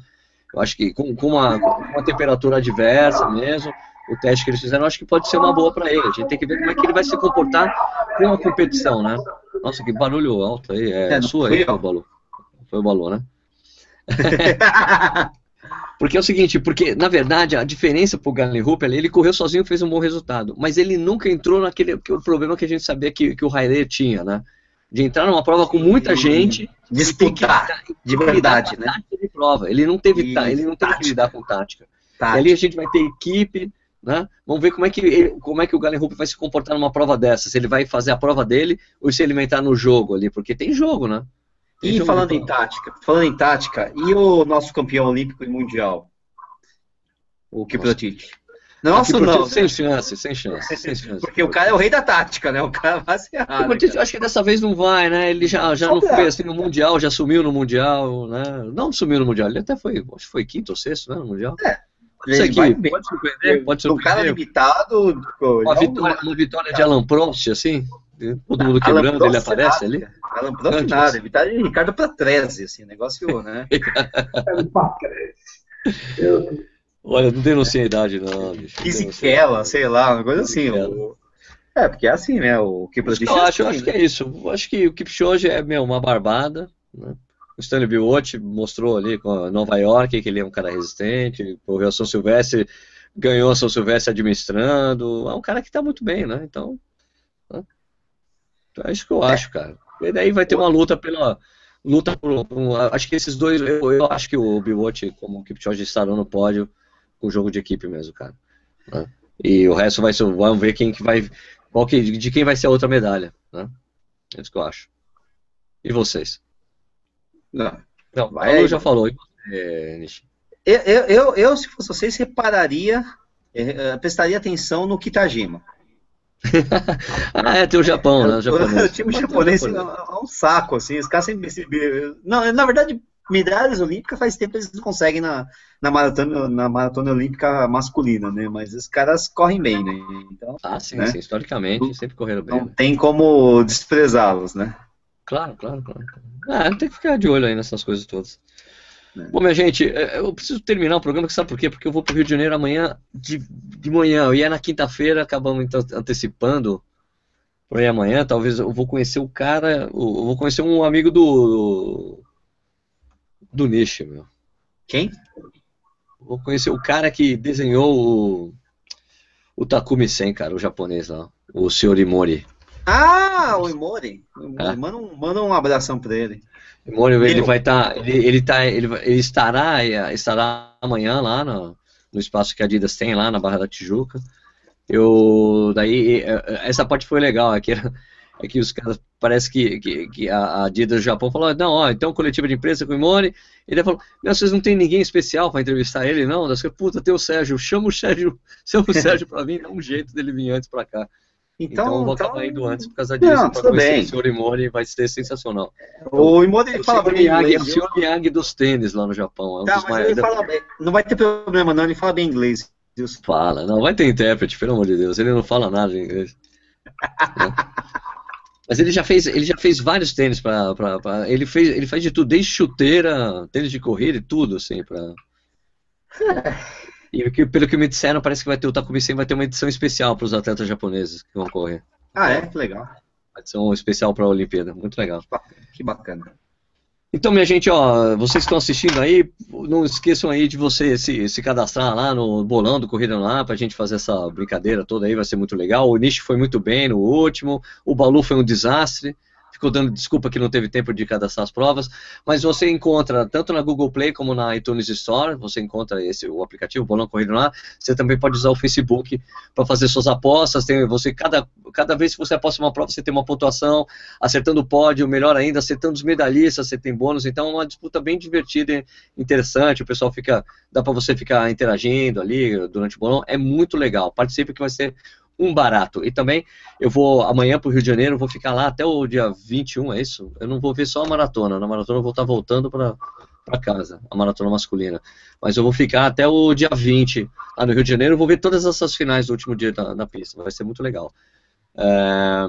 Eu acho que com, com, uma, com uma temperatura adversa mesmo, o teste que eles fizeram, acho que pode ser uma boa para ele. A gente tem que ver como é que ele vai se comportar com a competição, né? Nossa, que barulho alto aí. É, é sua aí, foi o Balu. Foi o Balu, né? [laughs] porque é o seguinte, porque na verdade a diferença pro Galen Ruppel, ele correu sozinho e fez um bom resultado, mas ele nunca entrou naquele o problema que a gente sabia que, que o Rainer tinha, né? De entrar numa prova com muita gente, disputar de verdade, né? De prova. Ele não teve, ele não teve que lidar com tática. tática. E ali a gente vai ter equipe, Né? Vamos ver como é, que ele, como é que o Galen Rupp vai se comportar numa prova dessa, se ele vai fazer a prova dele ou se ele vai entrar no jogo ali, porque tem jogo, né? Tem e jogo falando em tática, falando em tática, e o nosso campeão olímpico e mundial? O Kiprotich? Nossa, não. Sem chance, sem chance, sem [laughs] chance. Porque o cara é o rei da tática, né? O cara vai ser errado. Eu acho que dessa vez não vai, né? Ele já, já não foi assim no Mundial, já sumiu no Mundial, né? Não sumiu no Mundial, ele até foi, acho que foi quinto ou sexto, né? No Mundial. É. Isso aqui pode surpreender, pode surpreender. Um cara limitado. Uma vitória, uma vitória de Alan Prost, assim. Todo mundo quebrando, ele aparece ali. Alan Prost nada, vitória de Ricardo Patrese, assim, negócio, né? [laughs] Meu Deus. Olha, não denuncia a idade, não. Fisiquela, sei lá, uma coisa assim. O... É, porque é assim, né? O Kipchoge. Eu acho, assim, acho que é isso. Eu acho que o Kipchoge é meu, uma barbada. Né? O Stanley Biwott mostrou ali com Nova York que ele é um cara resistente. A São Silvestre, ganhou São Silvestre administrando. É um cara que tá muito bem, né? Então. Né? então é isso que eu é. acho, cara. E daí vai ter uma luta pela. Luta por, por acho que esses dois, eu, eu acho que o Biwott, como o Kipchoge estarão no pódio, com jogo de equipe mesmo, cara. Né? E o resto vai ser, vamos ver quem que vai, qual que, de quem vai ser a outra medalha, né? É isso que eu acho. E vocês? Não. Não, vai, já falou. Nishi? Eu, eu, eu, eu, se fosse vocês, repararia, eh, prestaria atenção no Kitajima. [laughs] ah, é, tem o Japão, né? O, [laughs] japonês. o time japonês é um saco, assim. Os caras sempre. Não, na verdade, medalhas olímpicas faz tempo eles não conseguem na, na, maratona, na maratona olímpica masculina, né? Mas os caras correm bem, né? Então, ah, sim, né? sim. Historicamente sempre correram bem. Não né? tem como desprezá-los, né? Claro, claro, claro. Ah, tem que ficar de olho aí nessas coisas todas. É. Bom, minha gente, é, eu preciso terminar o programa, sabe por quê? Porque eu vou para o Rio de Janeiro amanhã de, de manhã, e é na quinta-feira, acabamos então antecipando por aí amanhã, talvez eu vou conhecer o cara, eu vou conhecer um amigo do, do Nishi, meu. Quem? Vou conhecer o cara que desenhou o, o Takumi Sen, cara, o japonês lá. O Sr. Imori. Ah, o Imori. É. Manda, um, manda um abração pra ele. Imori, ele vai estar. Tá, ele, ele, tá, ele, ele estará, estará amanhã lá no, no espaço que a Adidas tem, lá na Barra da Tijuca. Eu. Daí, essa parte foi legal, aqui era é que os caras, parece que, que, que a Adidas do Japão falou, não, ó, então coletiva de imprensa com o Imone, ele falou, meu, vocês não tem ninguém especial para entrevistar ele, não? Das puta, tem o Sérgio, chama o Sérgio, [laughs] chama o [laughs] Sérgio para vir, dá um jeito dele vir antes para cá. Então, então eu vou então... acabar indo antes por causa disso, não, tudo bem. o senhor Imone vai ser sensacional. o Imone ele fala bem inglês. É o senhor Miyagi dos tênis lá no Japão. É um tá, mas ele fala bem, não vai ter problema não, ele fala bem inglês. Deus. Fala, não, vai ter intérprete, pelo amor de Deus, ele não fala nada de inglês. [laughs] Mas ele já fez, ele já fez vários tênis para, ele fez, ele faz de tudo, desde chuteira, tênis de corrida e tudo assim para. [laughs] E que, pelo que me disseram, parece que vai ter o Takumi Sen vai ter uma edição especial para os atletas japoneses que vão correr. Ah, é? Que legal. Uma edição especial para a Olimpíada, muito legal. Que bacana. Então, minha gente, ó, vocês estão assistindo aí, não esqueçam aí de você se, se cadastrar lá no bolão do Corrida lá para a gente fazer essa brincadeira toda aí, vai ser muito legal. O Nish foi muito bem no último, o Balu foi um desastre ficou dando desculpa que não teve tempo de cadastrar as provas, mas você encontra tanto na Google Play como na iTunes Store, você encontra esse o aplicativo Bolão Corrido lá. Você também pode usar o Facebook para fazer suas apostas. Tem você cada cada vez que você aposta uma prova, você tem uma pontuação, acertando o pódio, melhor ainda, acertando os medalhistas, você tem bônus. Então é uma disputa bem divertida e interessante. O pessoal fica dá para você ficar interagindo ali durante o bolão. É muito legal. Participe que vai ser um barato. E também eu vou amanhã para o Rio de Janeiro, vou ficar lá até o dia 21, é isso? Eu não vou ver só a maratona. Na maratona eu vou estar voltando para casa, a maratona masculina. Mas eu vou ficar até o dia 20 lá no Rio de Janeiro, vou ver todas essas finais do último dia na pista. Vai ser muito legal. É...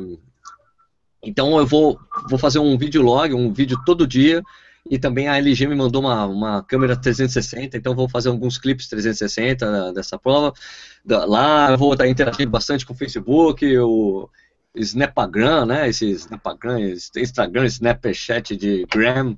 Então eu vou, vou fazer um vídeo log, um vídeo todo dia e também a LG me mandou uma, uma câmera 360, então vou fazer alguns clipes 360 dessa prova. Lá vou estar interagindo bastante com o Facebook, o Snapagram, né? Esse Snapagram, Instagram, Snapchat de Gram.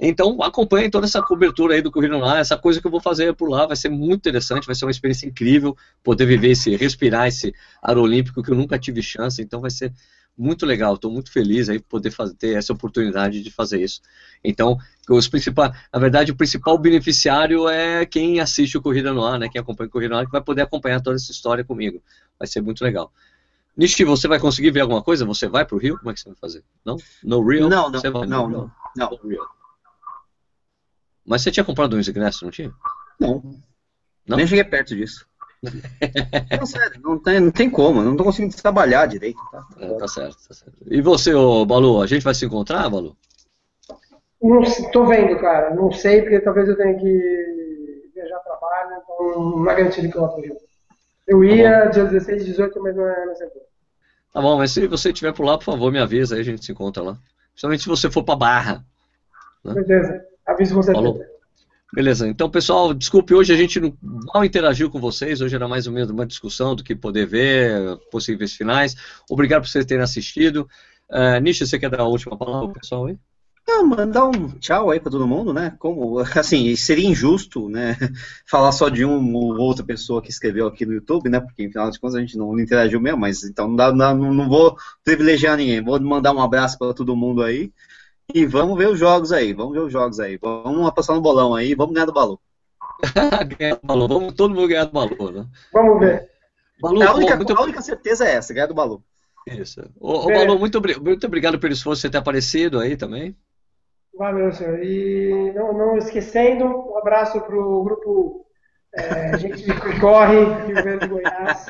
Então acompanhe toda essa cobertura aí do Corrida lá, essa coisa que eu vou fazer por lá, vai ser muito interessante, vai ser uma experiência incrível, poder viver esse, respirar esse ar olímpico que eu nunca tive chance, então vai ser muito legal, estou muito feliz aí por poder fazer, ter essa oportunidade de fazer isso. Então, os principais, na verdade, o principal beneficiário é quem assiste o Corrida no Ar, né? Quem acompanha o Corrida no Ar, que vai poder acompanhar toda essa história comigo. Vai ser muito legal. Nishi, você vai conseguir ver alguma coisa? Você vai para o Rio? Como é que você vai fazer? Não? No Rio? Não, não, vai não, não, não. No Rio. Mas você tinha comprado uns ingressos, não tinha? Não. não? Nem cheguei perto disso. Não, sério, não tem, não tem como, não tô conseguindo trabalhar direito. Tá, é, tá certo, tá certo. E você, ô, Balu, a gente vai se encontrar, Balu? Não tô vendo, cara. Não sei, porque talvez eu tenha que viajar trabalho, então não é garantido que eu vá pro Rio. Eu ia tá dia 16 e 18, mas não é na segunda. Tá bom, mas se você estiver por lá, por favor, me avisa, aí a gente se encontra lá. Principalmente se você for pra Barra. Né? Beleza, aviso você. Falou. Beleza, então pessoal, desculpe, hoje a gente não mal interagiu com vocês, hoje era mais ou menos uma discussão do que poder ver, possíveis finais. Obrigado por vocês terem assistido. Uh, Nisha, você quer dar a última palavra pro pessoal aí? Não, mandar um tchau aí para todo mundo, né? Como, [laughs] assim, seria injusto, né? [laughs] Falar só de um ou outra pessoa que escreveu aqui no YouTube, né? Porque, afinal de contas, a gente não interagiu mesmo, mas então não, dá, não, não vou privilegiar ninguém. Vou mandar um abraço para todo mundo aí. E vamos ver os jogos aí, vamos ver os jogos aí. Vamos apostar no bolão aí, vamos ganhar do Balu. [laughs] ganhar do Balu, vamos todo mundo ganhar do Balu, né? Vamos ver. Balu, a, única, muito... a única certeza é essa, ganhar do Balu. Isso. Ô, ô Balu, muito, muito obrigado pelo esforço de você ter aparecido aí também. Valeu, senhor. E não, não esquecendo, um abraço para o grupo é, Gente que Corre, Rio Verde de Goiás.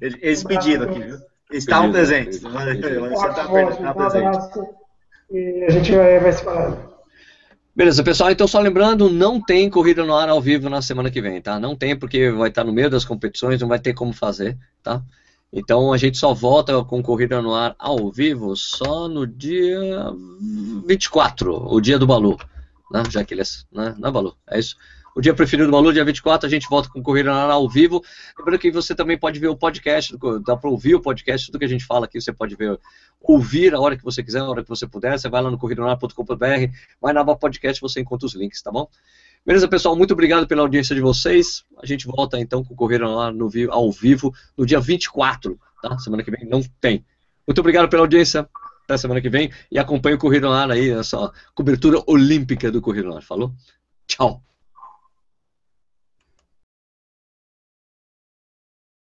Eles um pediram aqui, viu? Eles estavam presentes. Você está presente e a gente vai, vai se falando. Beleza, pessoal, então só lembrando, não tem corrida no ar ao vivo na semana que vem, tá? Não tem porque vai estar no meio das competições, não vai ter como fazer, tá? Então a gente só volta com corrida no ar ao vivo só no dia 24, o dia do Balu, né? Já que ele é, né? Não é Balu, é isso. O dia preferido do Balu, dia 24, a gente volta com Corrida na ao vivo. Lembrando que você também pode ver o podcast, dá para ouvir o podcast, tudo que a gente fala aqui, você pode ver, ouvir a hora que você quiser, a hora que você puder. Você vai lá no corridonar.com.br, vai na aba podcast, você encontra os links, tá bom? Beleza, pessoal? Muito obrigado pela audiência de vocês. A gente volta então com o Corrida lá no, ao vivo no dia 24, tá? Semana que vem não tem. Muito obrigado pela audiência. Até semana que vem. E acompanhe o Corrida lá aí, essa cobertura olímpica do Corrida lá. Falou? Tchau.